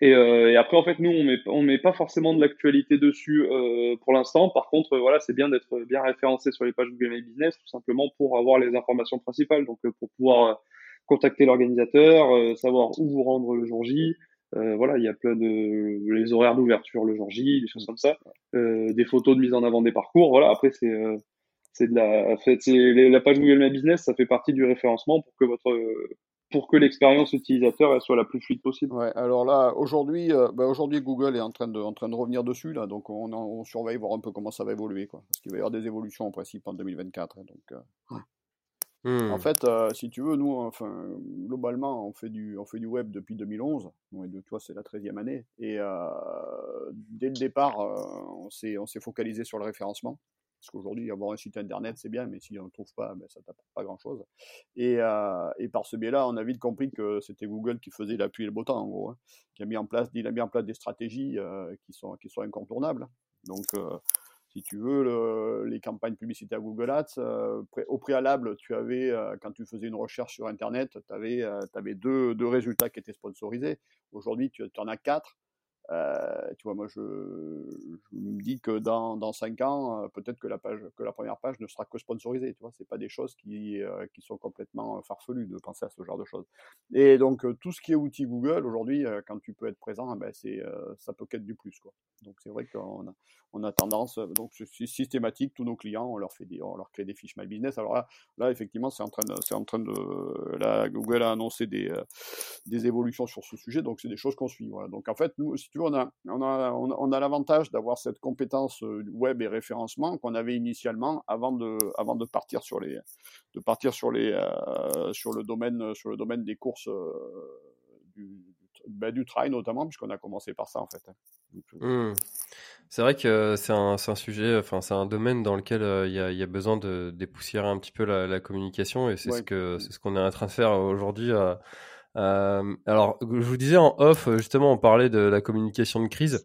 Et, euh, et après en fait, nous on met on met pas forcément de l'actualité dessus euh, pour l'instant. Par contre, voilà, c'est bien d'être bien référencé sur les pages Google My Business tout simplement pour avoir les informations principales, donc pour pouvoir contacter l'organisateur, savoir où vous rendre le jour J. voilà, il y a plein de les horaires d'ouverture le jour J, des choses comme ça, des photos de mise en avant des parcours. Voilà, après c'est c'est de la, en fait, c'est la page Google My Business, ça fait partie du référencement pour que votre, pour que l'expérience utilisateur elle soit la plus fluide possible. Ouais, alors là, aujourd'hui, euh, bah aujourd'hui, Google est en train de, en train de revenir dessus là, donc on, on, surveille voir un peu comment ça va évoluer, quoi, parce qu'il va y avoir des évolutions en principe en 2024, hein, donc. Euh, hmm. En fait, euh, si tu veux, nous, enfin, globalement, on fait du, on fait du web depuis 2011. Donc, tu vois, c'est la 13e année. Et dès le départ, on s'est, on s'est focalisé sur le référencement. Parce qu'aujourd'hui, avoir un site internet, c'est bien, mais si on ne trouve pas, ben, ça ne t'apporte pas grand-chose. Et, euh, et, par ce biais-là, on a vite compris que c'était Google qui faisait l'appui et le beau temps, en gros, hein, qui a mis en place, il a mis en place des stratégies euh, qui, sont, qui sont incontournables. Donc, euh, si tu veux, le, les campagnes publicitaires Google Ads, au préalable, tu avais, quand tu faisais une recherche sur Internet, tu avais, avais deux, deux, résultats qui étaient sponsorisés. Aujourd'hui, tu en as quatre. Euh, tu vois, moi, je, me dis que dans, dans 5 ans, euh, peut-être que la page, que la première page ne sera que sponsorisée. Tu vois, c'est pas des choses qui, euh, qui sont complètement farfelues de penser à ce genre de choses. Et donc, tout ce qui est outil Google aujourd'hui, quand tu peux être présent, ben, c'est, ça peut qu'être du plus, quoi. Donc, c'est vrai qu'on a, on a tendance, donc c'est systématique. Tous nos clients, on leur fait des, on leur crée des fiches My Business. Alors là, là, effectivement, c'est en train de, c'est en train de, là, Google a annoncé des, des évolutions sur ce sujet. Donc, c'est des choses qu'on suit. Voilà. Donc, en fait, nous, si tu veux, on a, on a, on a l'avantage d'avoir cette compétence euh, web et référencement qu'on avait initialement avant de, avant de partir sur les, de partir sur les, euh, sur le domaine, sur le domaine des courses euh, du, ben, du trail notamment, puisqu'on a commencé par ça en fait. Mmh. C'est vrai que c'est un, un, sujet, enfin c'est un domaine dans lequel il y, a, y, a, besoin de dépoussiérer un petit peu la, la communication et c'est ce que c'est ce qu'on est en train de faire aujourd'hui euh, alors, je vous disais en off, justement, on parlait de la communication de crise.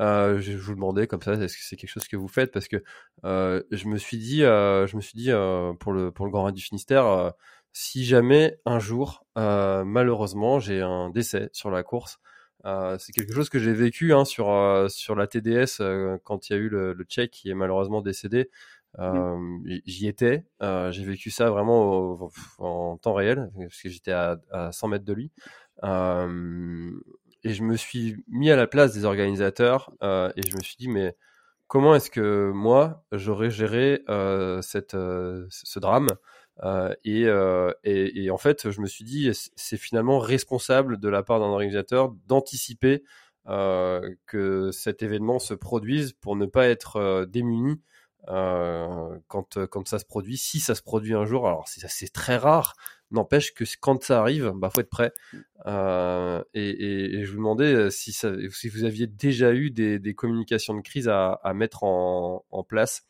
Euh, je, vous demandais comme ça, est-ce que c'est quelque chose que vous faites? Parce que euh, je me suis dit, euh, je me suis dit euh, pour le pour le Grand Raid du Finistère, euh, si jamais un jour, malheureusement, j'ai un décès sur la course. c'est quelque chose que j'ai vécu hein, sur sur la TDS quand il y a eu le, le Tchèque qui est malheureusement décédé. Mmh. J'y étais, j'ai vécu ça vraiment en temps réel, parce que j'étais à, à, 100 mètres de lui. Et je me suis mis à la place des organisateurs et je me suis dit, mais comment est-ce que moi, j'aurais géré cette, ce drame et, et, en fait, je me suis dit, c'est finalement responsable de la part d'un organisateur d'anticiper que cet événement se produise pour ne pas être démuni quand, euh, quand ça se produit, si ça se produit un jour, alors c'est très rare, n'empêche que quand ça arrive, bah faut être prêt. Euh, et, je vous demandais euh, si, si vous aviez déjà eu des, communications de crise à, mettre en, place.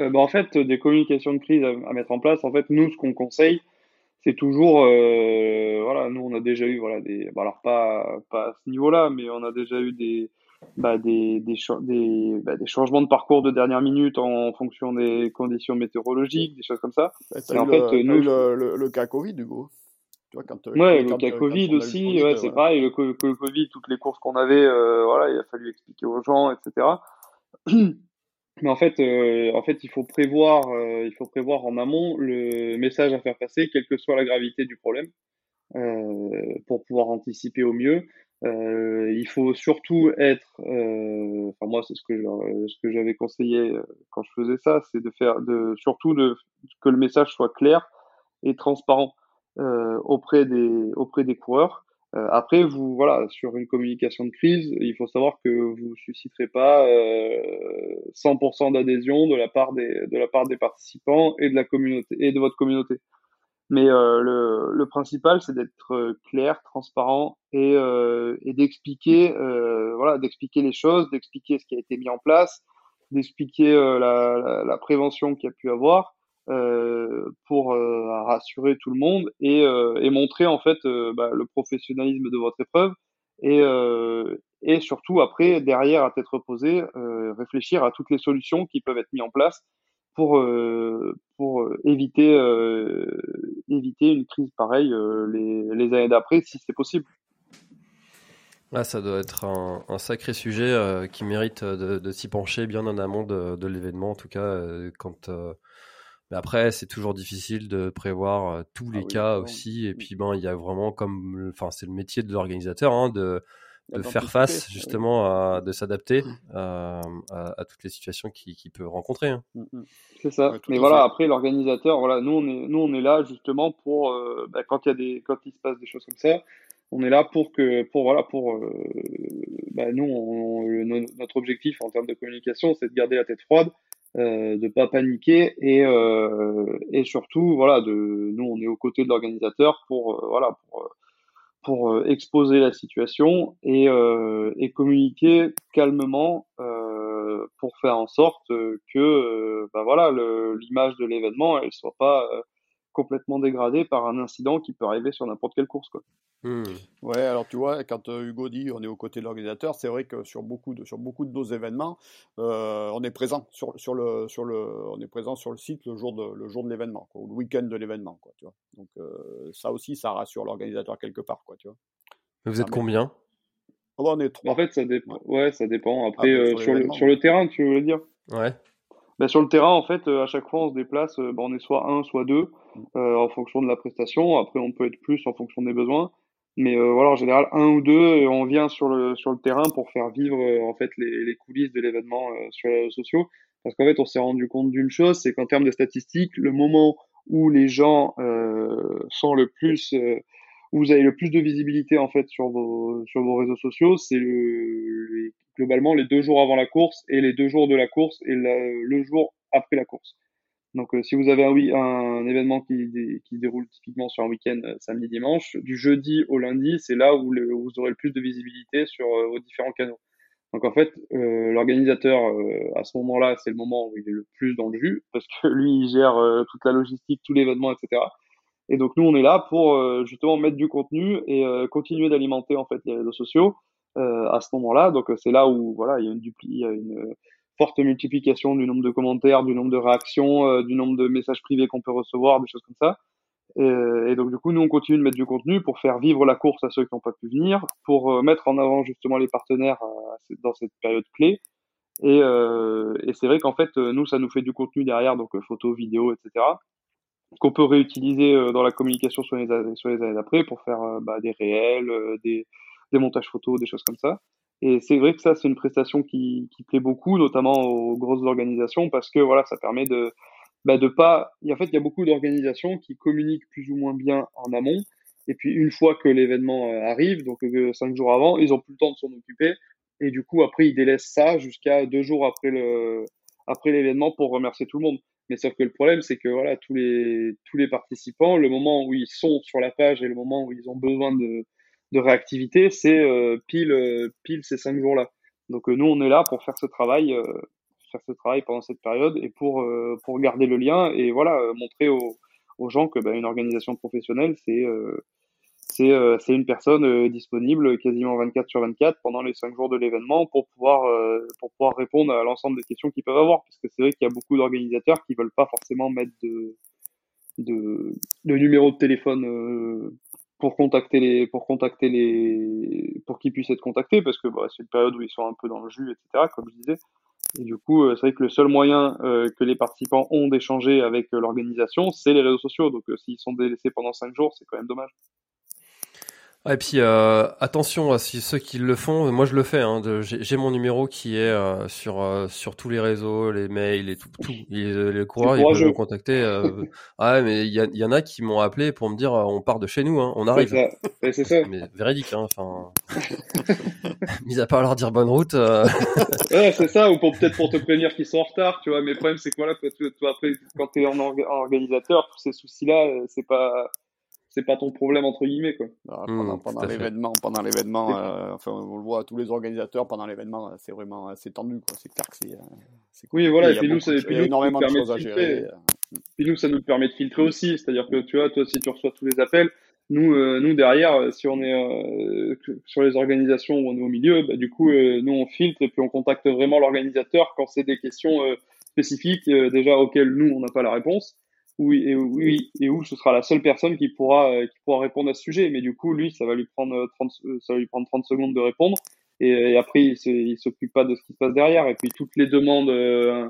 Euh, bah en fait, des communications de crise à, mettre en place, en fait, nous, ce qu'on conseille, c'est toujours, euh, voilà, nous, on a déjà eu, voilà, des, bah alors pas, pas à ce niveau-là, mais on a déjà eu des, bah, des, des, des, bah, des, changements de parcours de dernière minute en fonction des conditions météorologiques, des choses comme ça. Et en fait, nous, le, le, cas Covid, Hugo. Tu vois, quand, ouais, le cas Covid aussi, ouais, c'est pareil. Le, Covid, toutes les courses qu'on avait, euh, voilà, il a fallu expliquer aux gens, etc. Mais en fait, euh, en fait, il faut prévoir, euh, il faut prévoir en amont le message à faire passer, quelle que soit la gravité du problème, euh, pour pouvoir anticiper au mieux. Il faut surtout être, enfin moi c'est ce que ce que j'avais conseillé quand je faisais ça, c'est de faire, de surtout de que le message soit clair et transparent auprès des auprès des coureurs euh, après, vous, voilà, sur une communication de crise, il faut savoir que vous susciterez pas euh, 100% d'adhésion de la part des de la part des participants et de la communauté et de votre communauté. Mais euh, le, le, principal, c'est d'être euh, clair, transparent et, euh, et d'expliquer, euh, voilà, d'expliquer les choses, d'expliquer ce qui a été mis en place, d'expliquer la, la, la, prévention qu'il y a pu avoir euh, pour euh, rassurer tout le monde et, euh, et montrer en fait bah, le professionnalisme de votre épreuve et, et surtout après derrière à tête reposée réfléchir à toutes les solutions qui peuvent être mises en place pour pour éviter éviter une crise pareille les, les années d'après si c'est possible. Ah, ça doit être un, un sacré sujet qui mérite de, de s'y pencher bien en amont de, de l'événement, en tout cas, quand, mais après, c'est toujours difficile de prévoir euh, tous ah les cas aussi. Et puis, ben, il y a vraiment comme, enfin, c'est le métier de l'organisateur hein, de, de faire face justement à, de s'adapter mmh. à, à, toutes les situations qu'il qui peut rencontrer. Hein. Mmh, mmh. C'est ça. Mais voilà, après l'organisateur, voilà, nous on est nous on est là justement pour euh, bah, quand il y a des quand il se passe des choses comme ça, on est là pour que pour voilà pour euh, bah, nous notre objectif en termes de communication, c'est de garder la tête froide euh, de pas paniquer et, euh, et surtout voilà de nous on est aux côtés de l'organisateur pour euh, voilà pour pour euh, exposer la situation et, et communiquer calmement pour faire en sorte que bah voilà l'image de l'événement elle soit pas complètement dégradée par un incident qui peut arriver sur n'importe quelle course quoi. Hmm. Ouais, alors tu vois, quand euh, Hugo dit on est aux côtés de l'organisateur, c'est vrai que sur beaucoup de, sur beaucoup de nos événements, euh, on est présent sur, sur, le, sur le, on est présent sur le site le jour de, le jour de l'événement, ou le week-end de l'événement, quoi, tu vois. Donc euh, ça aussi, ça rassure l'organisateur quelque part, quoi, tu vois. vous êtes combien? Oh, on est trois. En fait, ça dépend. Ouais, ça dépend. Après, ah, sur, sur, le, sur, le, terrain, tu veux dire? Ouais. Ben, sur le terrain, en fait, à chaque fois, on se déplace. Ben, on est soit un, soit deux, mm. en fonction de la prestation. Après, on peut être plus en fonction des besoins. Mais euh, voilà, en général, un ou deux, on vient sur le, sur le terrain pour faire vivre euh, en fait les, les coulisses de l'événement euh, sur les réseaux sociaux. Parce qu'en fait, on s'est rendu compte d'une chose, c'est qu'en termes de statistiques, le moment où les gens sont le plus, où vous avez le plus de visibilité en fait sur vos, sur vos réseaux sociaux, c'est le, globalement les deux jours avant la course et les deux jours de la course et le jour après la course. Donc, euh, si vous avez un, un événement qui, qui déroule typiquement sur un week-end euh, samedi-dimanche, du jeudi au lundi, c'est là où, vous aurez le plus de visibilité sur euh, vos différents canaux. Donc, en fait, l'organisateur, à ce moment-là, c'est le moment où il est le plus dans le jus, parce que lui, il gère toute la logistique, tout l'événement, etc. Et donc, nous, on est là pour justement mettre du contenu et continuer d'alimenter en fait les réseaux sociaux à ce moment-là. Donc, c'est là où voilà, il y a une, il y a une forte multiplication du nombre de commentaires, du nombre de réactions, euh, du nombre de messages privés qu'on peut recevoir, des choses comme ça. Et, et, donc du coup, nous on continue de mettre du contenu pour faire vivre la course à ceux qui n'ont pas pu venir, pour euh, mettre en avant justement les partenaires euh, dans cette période clé. Et, et c'est vrai qu'en fait, nous ça nous fait du contenu derrière, donc photos, vidéos, etc. qu'on peut réutiliser dans la communication sur les, sur les années d'après pour faire bah, des réels, des, des montages photos, des choses comme ça. Et c'est vrai que ça, c'est une prestation qui, plaît beaucoup, notamment aux grosses organisations, parce que voilà, ça permet de, bah, de pas. En fait, il y a beaucoup d'organisations qui communiquent plus ou moins bien en amont. Et puis une fois que l'événement euh, arrive, donc euh, cinq jours avant, ils ont plus le temps de s'en occuper. Et du coup, après, ils délaissent ça jusqu'à deux jours après le après l'événement pour remercier tout le monde. Mais sauf que le problème, c'est que voilà, tous les tous les participants, le moment où ils sont sur la page et le moment où ils ont besoin de de réactivité, c'est euh, pile euh, pile ces cinq jours-là. Donc euh, nous, on est là pour faire ce travail, faire ce travail pendant cette période et pour pour garder le lien et voilà montrer aux, aux gens que bah, une organisation professionnelle, c'est c'est c'est une personne disponible quasiment 24 sur 24 pendant les cinq jours de l'événement pour pouvoir pour pouvoir répondre à l'ensemble des questions qu'ils peuvent avoir parce que c'est vrai qu'il y a beaucoup d'organisateurs qui veulent pas forcément mettre de de, de numéro de téléphone pour contacter les pour contacter les pour qu'ils puissent être contactés parce que bah, c'est une période où ils sont un peu dans le jus etc comme je disais Et du coup, c'est vrai que le seul moyen que les participants ont d'échanger avec l'organisation, c'est les réseaux sociaux. Donc, s'ils sont délaissés pendant cinq jours, c'est quand même dommage. Et puis euh, attention à si ceux qui le font, moi je le fais. Hein, J'ai mon numéro qui est euh, sur euh, sur tous les réseaux, les mails et tout. tout. Et, les coureurs ils peuvent me contacter. ah mais il y, y, en a qui m'ont appelé pour me dire on part de chez nous, hein, on arrive. C'est ça. Mais véridique. Hein, enfin, mis à part leur dire bonne route. ouais, c'est ça. Ou pour peut-être pour te prévenir qu'ils sont en retard, tu vois. Mais le problème c'est que voilà, toi, après quand t'es en organisateur, tous ces soucis-là, c'est pas c'est pas ton problème entre guillemets quoi. pendant, mmh, l'événement, pendant l'événement, euh, enfin on le voit tous les organisateurs pendant l'événement, c'est vraiment assez tendu quoi. C'est clair que c'est. Euh, oui voilà et puis nous, c'est énormément de choses à gérer. Puis nous ça nous permet de filtrer aussi, c'est-à-dire que tu vois toi si tu reçois tous les appels, nous euh, nous derrière si on est sur les organisations où on est au milieu, bah, du coup nous on filtre et puis on contacte vraiment l'organisateur quand c'est des questions spécifiques déjà auxquelles nous on n'a pas la réponse oui, et, oui, et où ce sera la seule personne qui pourra, euh, qui pourra répondre à ce sujet. Mais du coup, lui, ça va lui prendre 30, euh, ça va lui prendre 30 secondes de répondre. Et, après, il s'occupe pas de ce qui se passe derrière. Et puis, toutes les demandes euh,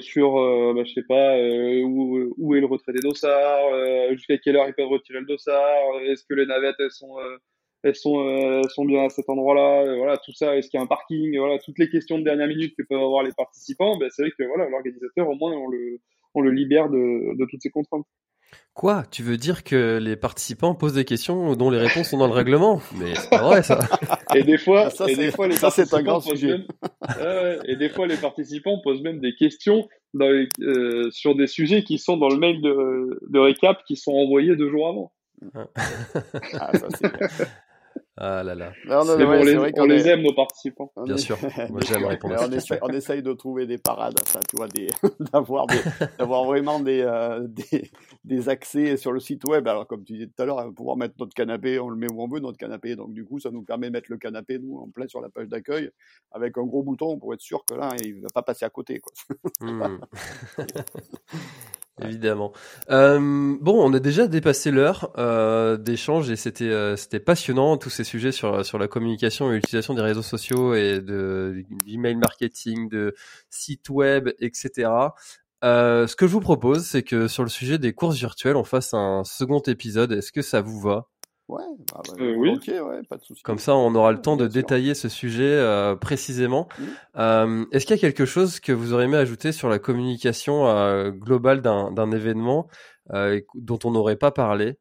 sur, bah, je sais pas, où, où, est le retrait des dossards, jusqu'à quelle heure ils peuvent retirer le dossard, est-ce que les navettes, elles sont, elles sont, sont bien à cet endroit-là, voilà, tout ça, est-ce qu'il y a un parking, voilà, toutes les questions de dernière minute que peuvent avoir les participants, ben, c'est vrai que voilà, l'organisateur, au moins, on le, on le libère de, toutes ces contraintes. Quoi? Tu veux dire que les participants posent des questions dont les réponses sont dans le règlement? Mais c'est pas vrai ça. Et des fois, ça, et des fois les participants posent même, et des fois les participants posent même des questions euh, sur des sujets qui sont dans le mail de, de récap qui sont envoyés deux jours avant. ah, ça, ah là là. on, les, aime, nos participants. Bien sûr. Moi, j'aime répondre on, essaye, on, essaye, de trouver des parades, ça, tu vois, d'avoir vraiment des, euh, des, des, accès sur le site web. Alors, comme tu disais tout à l'heure, pouvoir mettre notre canapé, on le met où on veut, notre canapé. Donc, du coup, ça nous permet de mettre le canapé, nous, en plein sur la page d'accueil, avec un gros bouton pour être sûr que là, il ne va pas passer à côté. Quoi. Hmm. Évidemment. Euh, bon, on a déjà dépassé l'heure euh, d'échange et c'était euh, c'était passionnant tous ces sujets sur sur la communication et l'utilisation des réseaux sociaux et de l'email marketing, de sites web, etc. Euh, ce que je vous propose, c'est que sur le sujet des courses virtuelles, on fasse un second épisode. Est-ce que ça vous va? Ouais, bah, bah, euh, oui. ok, ouais, pas de souci. Comme ça, on aura le temps de détailler ce sujet euh, précisément. Euh, Est-ce qu'il y a quelque chose que vous auriez aimé ajouter sur la communication euh, globale d'un événement euh, dont on n'aurait pas parlé?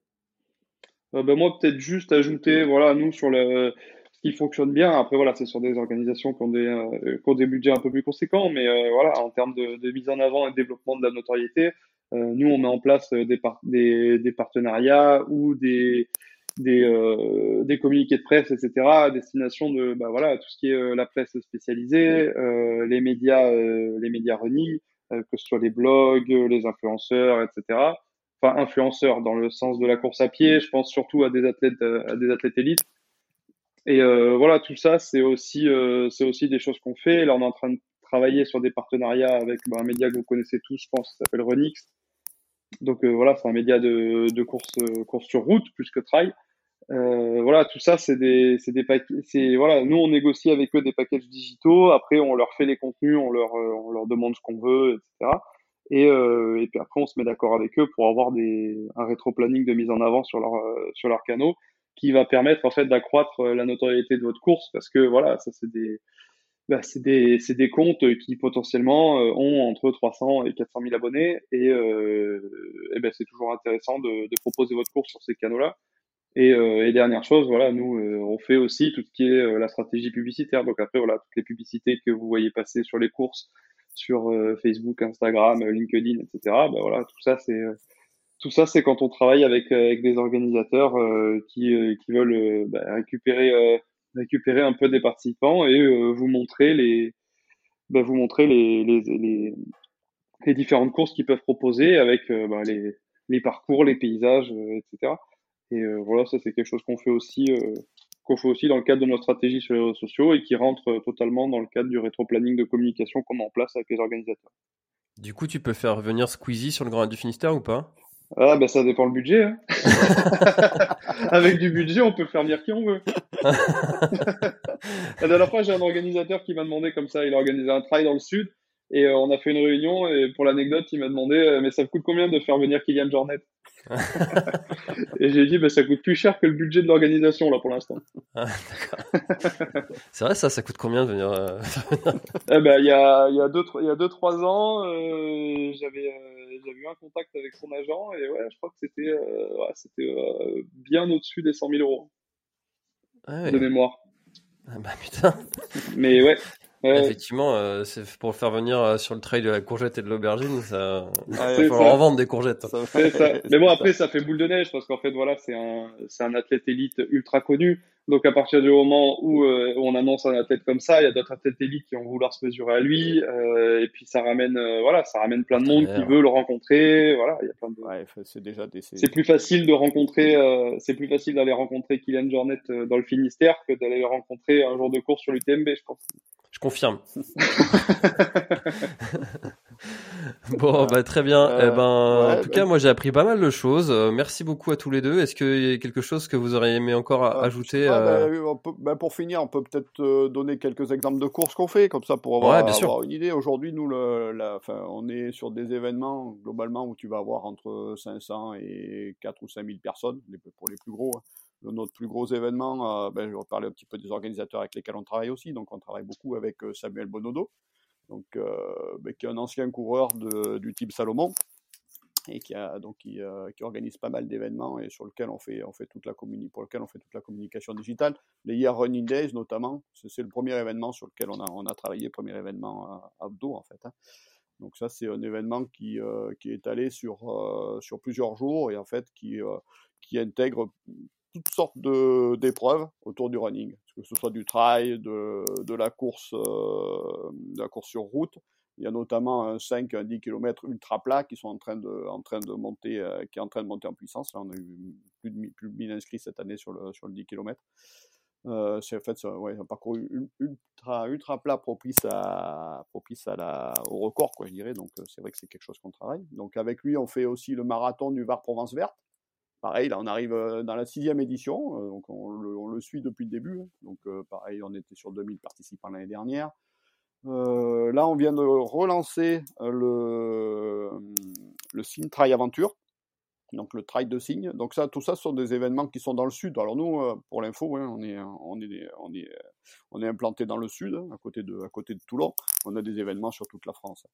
Ben Moi, peut-être juste ajouter, voilà, nous, sur le, ce qui fonctionne bien. Après, voilà, c'est sur des organisations qui ont des, qui ont des budgets un peu plus conséquents, mais voilà, en termes de, de, mise en avant et de développement de la notoriété, nous, on met en place des, des, des partenariats ou des des, euh, des communiqués de presse, etc., à destination de bah, voilà, tout ce qui est euh, la presse spécialisée, euh, les médias, euh, les médias running, que ce soit les blogs, les influenceurs, etc. Enfin, influenceurs dans le sens de la course à pied, je pense surtout à des athlètes, à des athlètes élites. Et voilà, tout ça, c'est aussi, c'est aussi des choses qu'on fait. Là, on est en train de travailler sur des partenariats avec bah, un média que vous connaissez tous, je pense, qui s'appelle Renix. Donc voilà, c'est un média de, de course, course sur route plus que trail. Euh, voilà, tout ça, c'est des, c'est des c'est voilà, nous on négocie avec eux des packages digitaux. Après, on leur fait les contenus, on leur, euh, on leur demande ce qu'on veut, etc. Et, euh, et puis après, on se met d'accord avec eux pour avoir des, un rétro-planning de mise en avant sur leur, euh, sur leur canaux qui va permettre en fait d'accroître la notoriété de votre course parce que voilà, ça c'est des, bah, c'est des, c'est des comptes qui potentiellement ont entre 300 et 400 000 abonnés et, et ben c'est toujours intéressant de, de proposer votre course sur ces canaux-là et, euh, et, dernière chose, voilà, nous, euh, on fait aussi tout ce qui est euh, la stratégie publicitaire. Donc après, voilà, toutes les publicités que vous voyez passer sur les courses, sur Facebook, Instagram, LinkedIn, etc. Ben voilà, tout ça, c'est tout ça, c'est quand on travaille avec avec des organisateurs qui qui veulent bah, récupérer récupérer un peu des participants et vous montrer les bah, vous montrer les, les les, différentes courses qu'ils peuvent proposer avec bah, les les parcours, les paysages, etc. Et euh, voilà, ça c'est quelque chose qu'on fait aussi euh, qu'on fait aussi dans le cadre de notre stratégie sur les réseaux sociaux et qui rentre euh, totalement dans le cadre du rétro-planning de communication qu'on met en place avec les organisateurs. Du coup, tu peux faire venir Squeezie sur le Grand du Finistère ou pas? Ah, bah ça dépend le budget. Hein. Avec du budget, on peut faire venir qui on veut. La dernière fois, j'ai un organisateur qui m'a demandé comme ça, il a organisé un trail dans le sud, et euh, on a fait une réunion, et pour l'anecdote, il m'a demandé, euh, mais ça coûte combien de faire venir Kylian Jornet Et j'ai dit, bah, ça coûte plus cher que le budget de l'organisation, là, pour l'instant. Ah, c'est vrai, ça, ça coûte combien de venir euh... eh ben, il y a, y a deux, il y a deux, trois ans, euh, j'avais, euh, j'avais eu un contact avec son agent, et ouais, je crois que c'était, ouais, c'était bien au-dessus des 100 000 euros. Ah de mémoire. Ah bah putain. Mais ouais, Effectivement, euh, c'est pour faire venir euh, sur le trail de la courgette et de l'aubergine, ça, il va falloir en vendre des courgettes. Ça. Mais bon, après, ça fait boule de neige parce qu'en fait, voilà, c'est un, c'est un athlète élite ultra connu. Donc à partir du moment où, euh, on annonce un athlète comme ça, il y a d'autres athlètes élites qui vont vouloir se mesurer à lui, euh, et puis ça ramène, euh, voilà, ça ramène plein de monde qui veut le rencontrer. Voilà, il y a plein de. Ouais, c'est déjà des... C'est plus facile de rencontrer, c'est plus facile d'aller rencontrer Kylian Jornet dans le Finistère que d'aller le rencontrer un jour de course sur l'UTMB, je pense. Je confirme. bon, bah, très bien. Eh ben, en tout cas, moi, j'ai appris pas mal de choses. merci beaucoup à tous les deux. Est-ce qu'il y a quelque chose que vous auriez aimé encore ajouter euh, bah, bah, pour finir, on peut peut-être euh, donner quelques exemples de courses qu'on fait, comme ça pour avoir, une idée. Aujourd'hui, nous, le, on est sur des événements globalement où tu vas avoir entre 500 et 4 ou 5000 personnes, pour les plus gros. Hein. Notre plus gros événement, euh, ben, je vais parler un petit peu des organisateurs avec lesquels on travaille aussi. Donc, on travaille beaucoup avec Samuel Bonodo, donc, ben, qui est un ancien coureur du type Salomon, et qui, a, donc, euh, qui, organise pas mal d'événements et sur lequel on fait, on fait toute la pour lequel on fait toute la communication digitale. Les Year Running Days, notamment, c'est le premier événement sur lequel on a, on a travaillé, premier événement outdoor, en fait. Hein. Donc ça, c'est un événement qui, euh, qui est étalé sur, euh, sur plusieurs jours et en fait qui, qui intègre toutes sortes d'épreuves autour du running, que ce soit du trail, de, de la course, de la course sur route, il y a notamment un 5, un 10 km ultra plat qui sont en train de, en train de monter, euh, qui est en train de monter en puissance. Là, on a eu plus de, plus de 1000 inscrits cette année sur le, sur le 10 km. Euh, c'est en fait un parcours ultra, ultra plat propice, à, propice à la, au record, quoi, je dirais. Donc, euh, c'est vrai que c'est quelque chose qu'on travaille. Donc, avec lui, on fait aussi le marathon du Var-Provence Verte. Pareil, là, on arrive dans la sixième édition. donc, on le, suit depuis le début. Hein. Donc, pareil, on était sur 2000 participants l'année dernière. Euh, là, on vient de relancer euh, le, le Signe Trail Aventure, donc le trail de Signe. Donc ça, tout ça sont des événements qui sont dans le sud. Alors nous, euh, pour l'info, hein, on, est, implanté dans le sud, de, à côté de Toulon. On a des événements sur toute la France.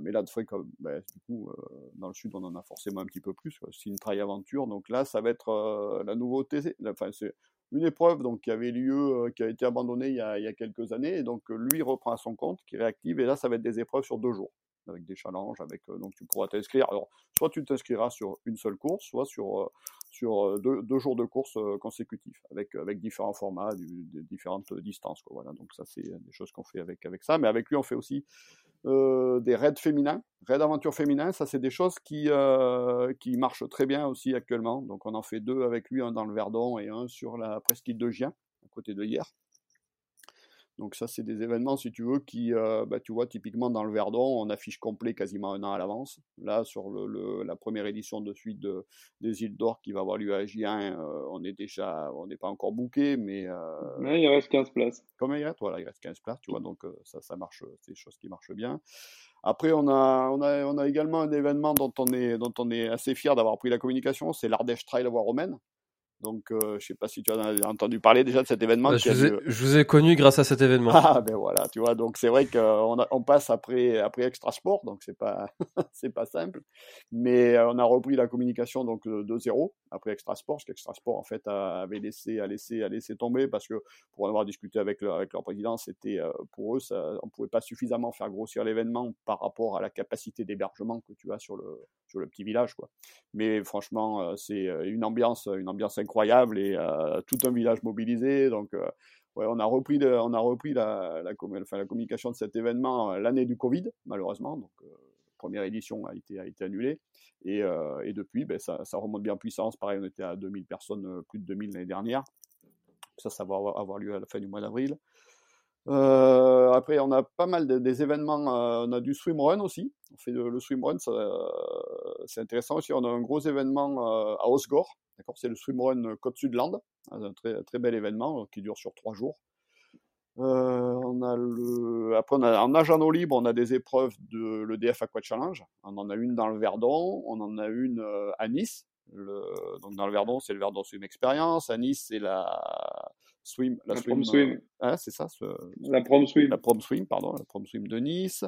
Mais là, de fait, ben, du coup, dans le sud, on en a forcément un petit peu plus. Signe Trail Aventure. Donc là, ça va être la nouveauté. Enfin, c'est une épreuve donc, qui avait lieu, euh, qui a été abandonnée il y a, il y a quelques années, et donc lui reprend à son compte, qui réactive, et là ça va être des épreuves sur deux jours, avec des challenges, avec euh, donc tu pourras t'inscrire. Alors soit tu t'inscriras sur une seule course, soit sur euh, sur deux, jours de course consécutifs, avec avec différents formats, différentes distances. Voilà, donc ça c'est des choses qu'on fait avec avec ça, mais avec lui on fait aussi euh, des raids féminins, raids d'aventure féminins, ça c'est des choses qui, euh, qui marchent très bien aussi actuellement. Donc on en fait deux avec lui, un dans le Verdon et un sur la presqu'île de Gien, à côté de hier. Donc ça, c'est des événements, si tu veux, qui, euh, bah, tu vois, typiquement dans le Verdon, on affiche complet quasiment un an à l'avance. Là, sur le, la première édition de suite de, des îles d'Or qui va avoir lieu à Gien, on est déjà, on n'est pas encore booké, mais... mais il reste 15 places. Comme il reste, voilà, il reste 15 places, tu vois, donc ça, ça marche, c'est des choses qui marchent bien. Après, on a, on a, on a également un événement dont on est, dont on est assez fier d'avoir pris la communication, c'est l'Ardèche Trail Voie Romaine. Donc, euh, je sais pas si tu as entendu parler déjà de cet événement. Bah, je, vous ai, je, vous ai, connu grâce à cet événement. Ah ben voilà, tu vois. Donc c'est vrai qu'on on passe après après Extra Sport, donc c'est pas c'est pas simple. Mais euh, on a repris la communication donc de zéro après Extra Sport, parce qu'Extra Sport en fait avait laissé a laissé a laissé tomber parce que pour avoir discuté avec leur, avec leur président, c'était euh, pour eux ça, on pouvait pas suffisamment faire grossir l'événement par rapport à la capacité d'hébergement que tu as sur le sur le petit village quoi. Mais franchement, c'est une ambiance une ambiance incroyable incroyable et euh, tout un village mobilisé. Donc, euh, on a repris, on a repris la, communication de cet événement euh, l'année du Covid, malheureusement. Donc, première édition a été, annulée. Et, depuis, ben, ça, remonte bien en puissance. Pareil, on était à 2000 personnes, plus de 2000 l'année dernière. Ça, ça va avoir lieu à la fin du mois d'avril. Après, on a pas mal de, des événements. On a du swimrun aussi. On fait le, le swimrun, c'est intéressant aussi. On a un gros événement à Osgore. D'accord, c'est le swimrun Côte Sudland, un très très bel événement qui dure sur trois jours. Euh, on a le... Après, on a, en nage en eau libre, on a des épreuves de l'EDF Aqua Challenge. On en a une dans le Verdon, on en a une euh, à Nice. Le... Donc dans le Verdon, c'est le Verdon Swim Experience. À Nice, c'est la swim, la, swim, prom swim. Hein, c'est ça. Ce... La prom swim. La prom swim, pardon, la prom swim de Nice.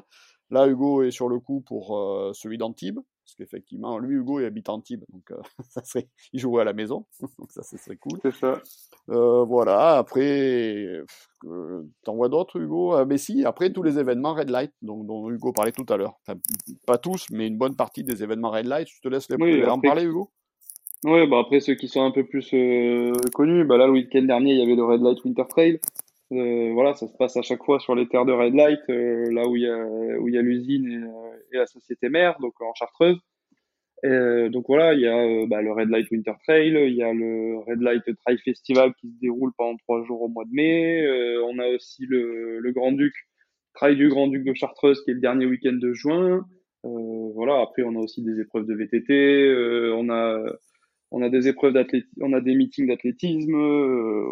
Là, Hugo est sur le coup pour euh, celui d'Antibes, parce qu'effectivement, lui, Hugo, il habite Antibes, donc euh, ça serait, il jouait à la maison, donc ça, ce serait cool. C'est ça. Euh, voilà, après, t'en vois d'autres, Hugo? Ah, Mais si, après, tous les événements Red Light, dont, dont Hugo parlait tout à l'heure. Enfin, pas tous, mais une bonne partie des événements Red Light. Je te laisse les, oui, en parler, Hugo Oui, bah après, ceux qui sont un peu plus connus, bah là, le week-end dernier, il y avait le Red Light Winter Trail. Euh, voilà, ça se passe à chaque fois sur les terres de Red Light, euh, là où il y a a l'usine et, euh, et, la société mère, donc en Chartreuse. Donc voilà, il y a bah, le Red Light Winter Trail, il y a le Red Light Trail Festival qui se déroule pendant trois jours au mois de mai. on a aussi le, le Grand Duc, Trail du Grand Duc de Chartreuse qui est le dernier week-end de juin. voilà, après on a aussi des épreuves de VTT, on a on a des épreuves d'athlétisme, on a des meetings d'athlétisme,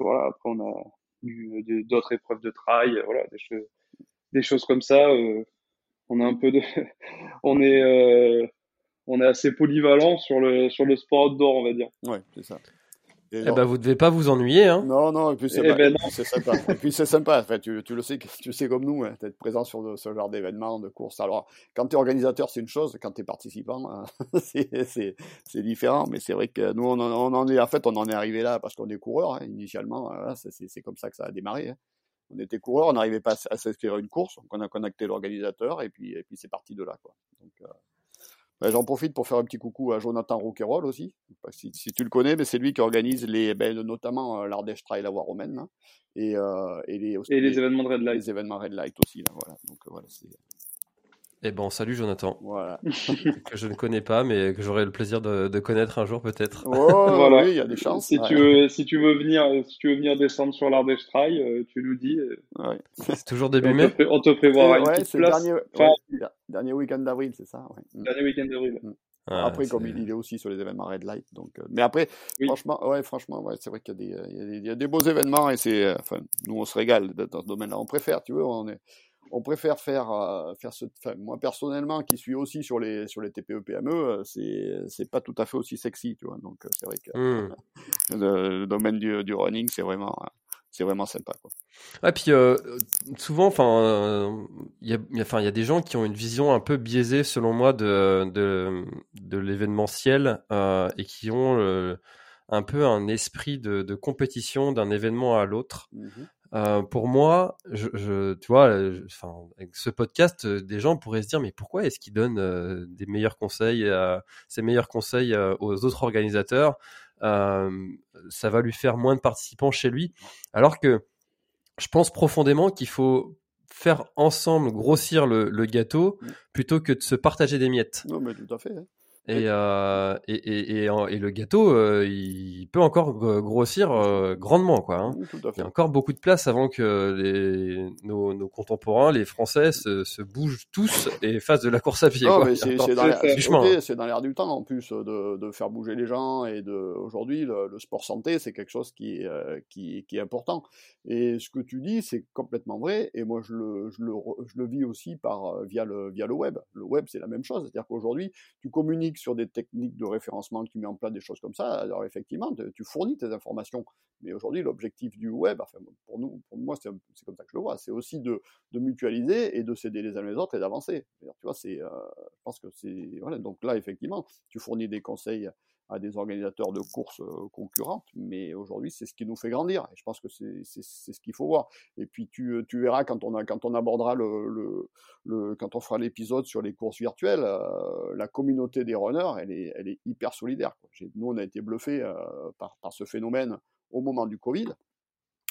voilà, après on a d'autres épreuves de trail, voilà, des choses, des choses comme ça. Euh, on a un peu de, on est, euh, on est assez polyvalent sur le sur le sport outdoor, on va dire. Ouais, c'est ça. Et eh ben, vous devez pas vous ennuyer, hein. Non, non, et puis c'est, eh ben sympa. et puis c'est sympa. En fait, tu, tu, le sais, tu sais comme nous, hein, d'être présent sur ce genre d'événements, de courses. Alors, quand tu es organisateur, c'est une chose. Quand tu es participant, hein, c'est, c'est, c'est différent. Mais c'est vrai que nous, on, on, en est, en fait, on en est arrivé là parce qu'on est coureur, hein, initialement. Voilà, c'est, c'est comme ça que ça a démarré. Hein. On était coureur, on n'arrivait pas à s'inscrire à une course, donc on a connecté l'organisateur et puis, et puis c'est parti de là, quoi. Donc, euh, ben, j'en profite pour faire un petit coucou à Jonathan Rouquayrol aussi. Si, si, tu le connais, mais c'est lui qui organise les, ben, notamment euh, l'Ardèche Trail à Romaine hein, et, euh, et, les, et les, événements de Red Light. Les événements Red Light aussi. Là, voilà. Donc, euh, voilà, eh ben, salut Jonathan. Voilà. que je ne connais pas, mais que j'aurai le plaisir de, de connaître un jour peut-être. Oh, voilà. il y a des chances. Si, tu veux, si, tu veux venir, si tu veux venir descendre sur l'Ardèche Trail, euh, tu nous dis. Ouais. C'est toujours début mai On te prévoira une ouais, petite place. Dernier, enfin, dernier week-end d'avril, c'est ça mm. Dernier week-end d'avril. Mm. Ah, après, comme il, est aussi sur les événements Red Light, donc. Euh, mais après, oui. franchement, ouais, franchement, ouais, c'est vrai qu'il y, y, y, a des beaux événements et c'est, euh, enfin, nous on se régale dans ce domaine-là. On préfère, tu vois, on est, on préfère faire, euh, faire ce, enfin, moi personnellement, qui suis aussi sur les, sur les TPE PME, euh, c'est, c'est pas tout à fait aussi sexy, tu vois. Donc, euh, c'est vrai que mmh. le, le, domaine du, du running, c'est vraiment, c'est vraiment sympa, quoi. Ah, puis euh, souvent, enfin, il y a, y a des gens qui ont une vision un peu biaisée, selon moi, de, de, de l'événementiel euh, et qui ont un peu un esprit de, de compétition d'un événement à l'autre. Mmh euh, pour moi, je, je, tu vois, enfin, avec ce podcast, euh, des gens pourraient se dire, mais pourquoi est-ce qu'il donne euh, des meilleurs conseils, euh, ses meilleurs conseils aux autres organisateurs Ça va lui faire moins de participants chez lui, alors que je pense profondément qu'il faut faire ensemble grossir le, le, gâteau mmh. plutôt que de se partager des miettes. Non, mais tout à fait. Hein. Et, euh, et, et, et, et, le gâteau, euh, il peut encore grossir euh, grandement, quoi. Hein. Il y a encore beaucoup de place avant que les, nos, nos contemporains, les Français, se, se, bougent tous et fassent de la course à pied. C'est dans l'air okay, du temps, en plus, de, de, faire bouger les gens. Et de aujourd'hui, le, le, sport santé, c'est quelque chose qui, qui, qui, est important. Et ce que tu dis, c'est complètement vrai. Et moi, je le, je le, je le vis aussi par via le, via le web. Le web, c'est la même chose. C'est-à-dire qu'aujourd'hui, tu communiques sur des techniques de référencement que tu mets en place, des choses comme ça, alors effectivement, tu fournis tes informations. Mais aujourd'hui, l'objectif du web, pour nous, pour moi, c'est comme ça que je le vois, c'est aussi de, de, mutualiser et de s'aider les uns les autres et d'avancer. Tu vois, c'est, euh, je pense que c'est, voilà, donc là, effectivement, tu fournis des conseils à des organisateurs de courses concurrentes, mais aujourd'hui c'est ce qui nous fait grandir. Je pense que c'est ce qu'il faut voir. Et puis tu, tu, verras quand on, quand on abordera le, le, quand on fera l'épisode sur les courses virtuelles, la communauté des runners, elle est, elle est hyper solidaire. Nous on a été bluffés par, par ce phénomène au moment du Covid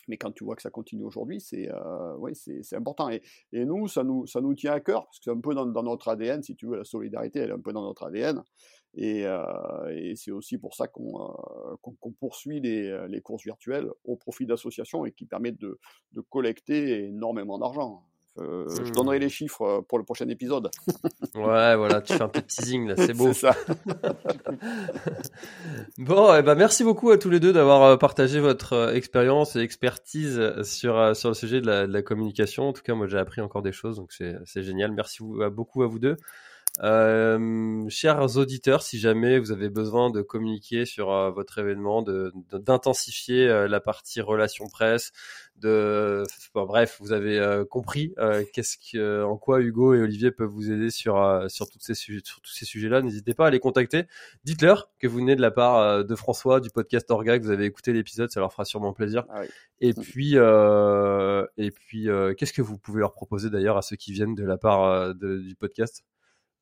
mais quand tu vois que ça continue aujourd'hui, c'est euh, ouais, important. Et, et, nous, ça nous, ça nous tient à cœur, parce que c'est un peu dans, notre ADN, si tu veux, la solidarité, elle est un peu dans notre ADN. Et, euh, et c'est aussi pour ça qu'on euh, poursuit les, les, courses virtuelles au profit d'associations et qui permettent de, de collecter énormément d'argent. Euh, je mmh. donnerai les chiffres euh, pour le prochain épisode. ouais, voilà, tu fais un peu de teasing là, c'est beau. ça. bon, eh ben, merci beaucoup à tous les deux d'avoir euh, partagé votre expérience et expertise sur, sur le sujet de la, de la communication. En tout cas, moi j'ai appris encore des choses, donc c'est génial. Merci beaucoup à vous deux. Euh, chers auditeurs, si jamais vous avez besoin de communiquer sur euh, votre événement, d'intensifier de, euh, la partie relation presse, de, bref, vous avez compris qu'est-ce que, en quoi Hugo et Olivier peuvent vous aider sur sur toutes ces sujets, sur tous ces sujets-là. N'hésitez pas à les contacter. Dites-leur que vous venez de la part de François du podcast Orga, que vous avez écouté l'épisode, ça leur fera sûrement plaisir. Ah et puis, et puis, qu'est-ce que vous pouvez leur proposer d'ailleurs à ceux qui viennent de la part du podcast?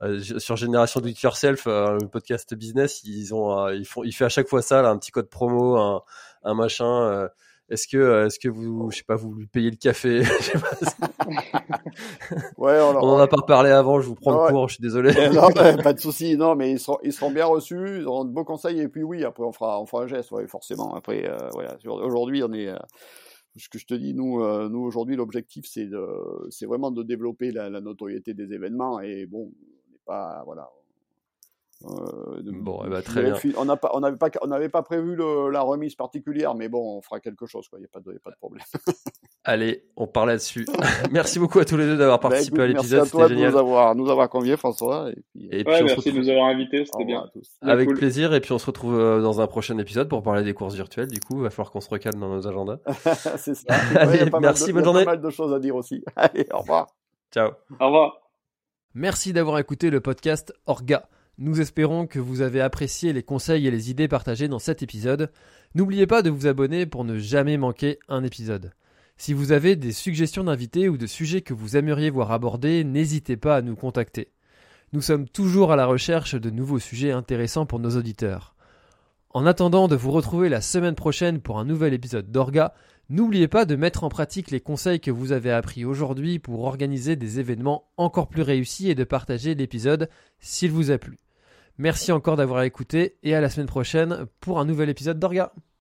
Euh, sur Génération Do It Yourself, euh, le podcast business, ils ont, euh, ils font, il fait à chaque fois ça, là, un petit code promo, un, un machin. est-ce que, est-ce que vous, je sais pas, vous lui payez le café? Ouais, on, en a pas parlé avant. Je vous prends le cours. Je suis désolé. non, pas de souci. Non, mais ils seront, ils seront bien reçus. Ils auront de beaux conseils. Et puis oui, après on fera, on fera un geste. Ouais, forcément. Après, voilà. Aujourd'hui, on est ce que je te dis, nous, nous aujourd'hui, l'objectif, c'est de, c'est vraiment de développer la, la, notoriété des événements. Et bon, voilà. Euh, bon, eh ben, très bien. On n'avait pas, on pas, on pas prévu le, la remise particulière, mais bon, on fera quelque chose. Il n'y a, pas de, pas de problème. Allez, on parle là-dessus. merci beaucoup à tous les deux d'avoir bah, participé à l'épisode. Merci à toi de nous avoir, nous avoir conviés, François. Et puis, et puis merci de nous avoir invités, c'était bien. Avec plaisir. Et puis on se retrouve euh, dans un prochain épisode pour parler des courses virtuelles. Du coup, il va falloir qu'on se recalme dans nos agendas. C'est ça. Allez, merci, bonne journée. Il y a pas mal de choses à dire aussi. Allez, au revoir. Ciao. Au revoir. Merci d'avoir écouté le podcast Orga. Nous espérons que vous avez apprécié les conseils et les idées partagées dans cet épisode. N'oubliez pas de vous abonner pour ne jamais manquer un épisode. Si vous avez des suggestions d'invités ou de sujets que vous aimeriez voir abordés, n'hésitez pas à nous contacter. Nous sommes toujours à la recherche de nouveaux sujets intéressants pour nos auditeurs. En attendant de vous retrouver la semaine prochaine pour un nouvel épisode d'Orga, N'oubliez pas de mettre en pratique les conseils que vous avez appris aujourd'hui pour organiser des événements encore plus réussis et de partager l'épisode s'il vous a plu. Merci encore d'avoir écouté et à la semaine prochaine pour un nouvel épisode d'Orga.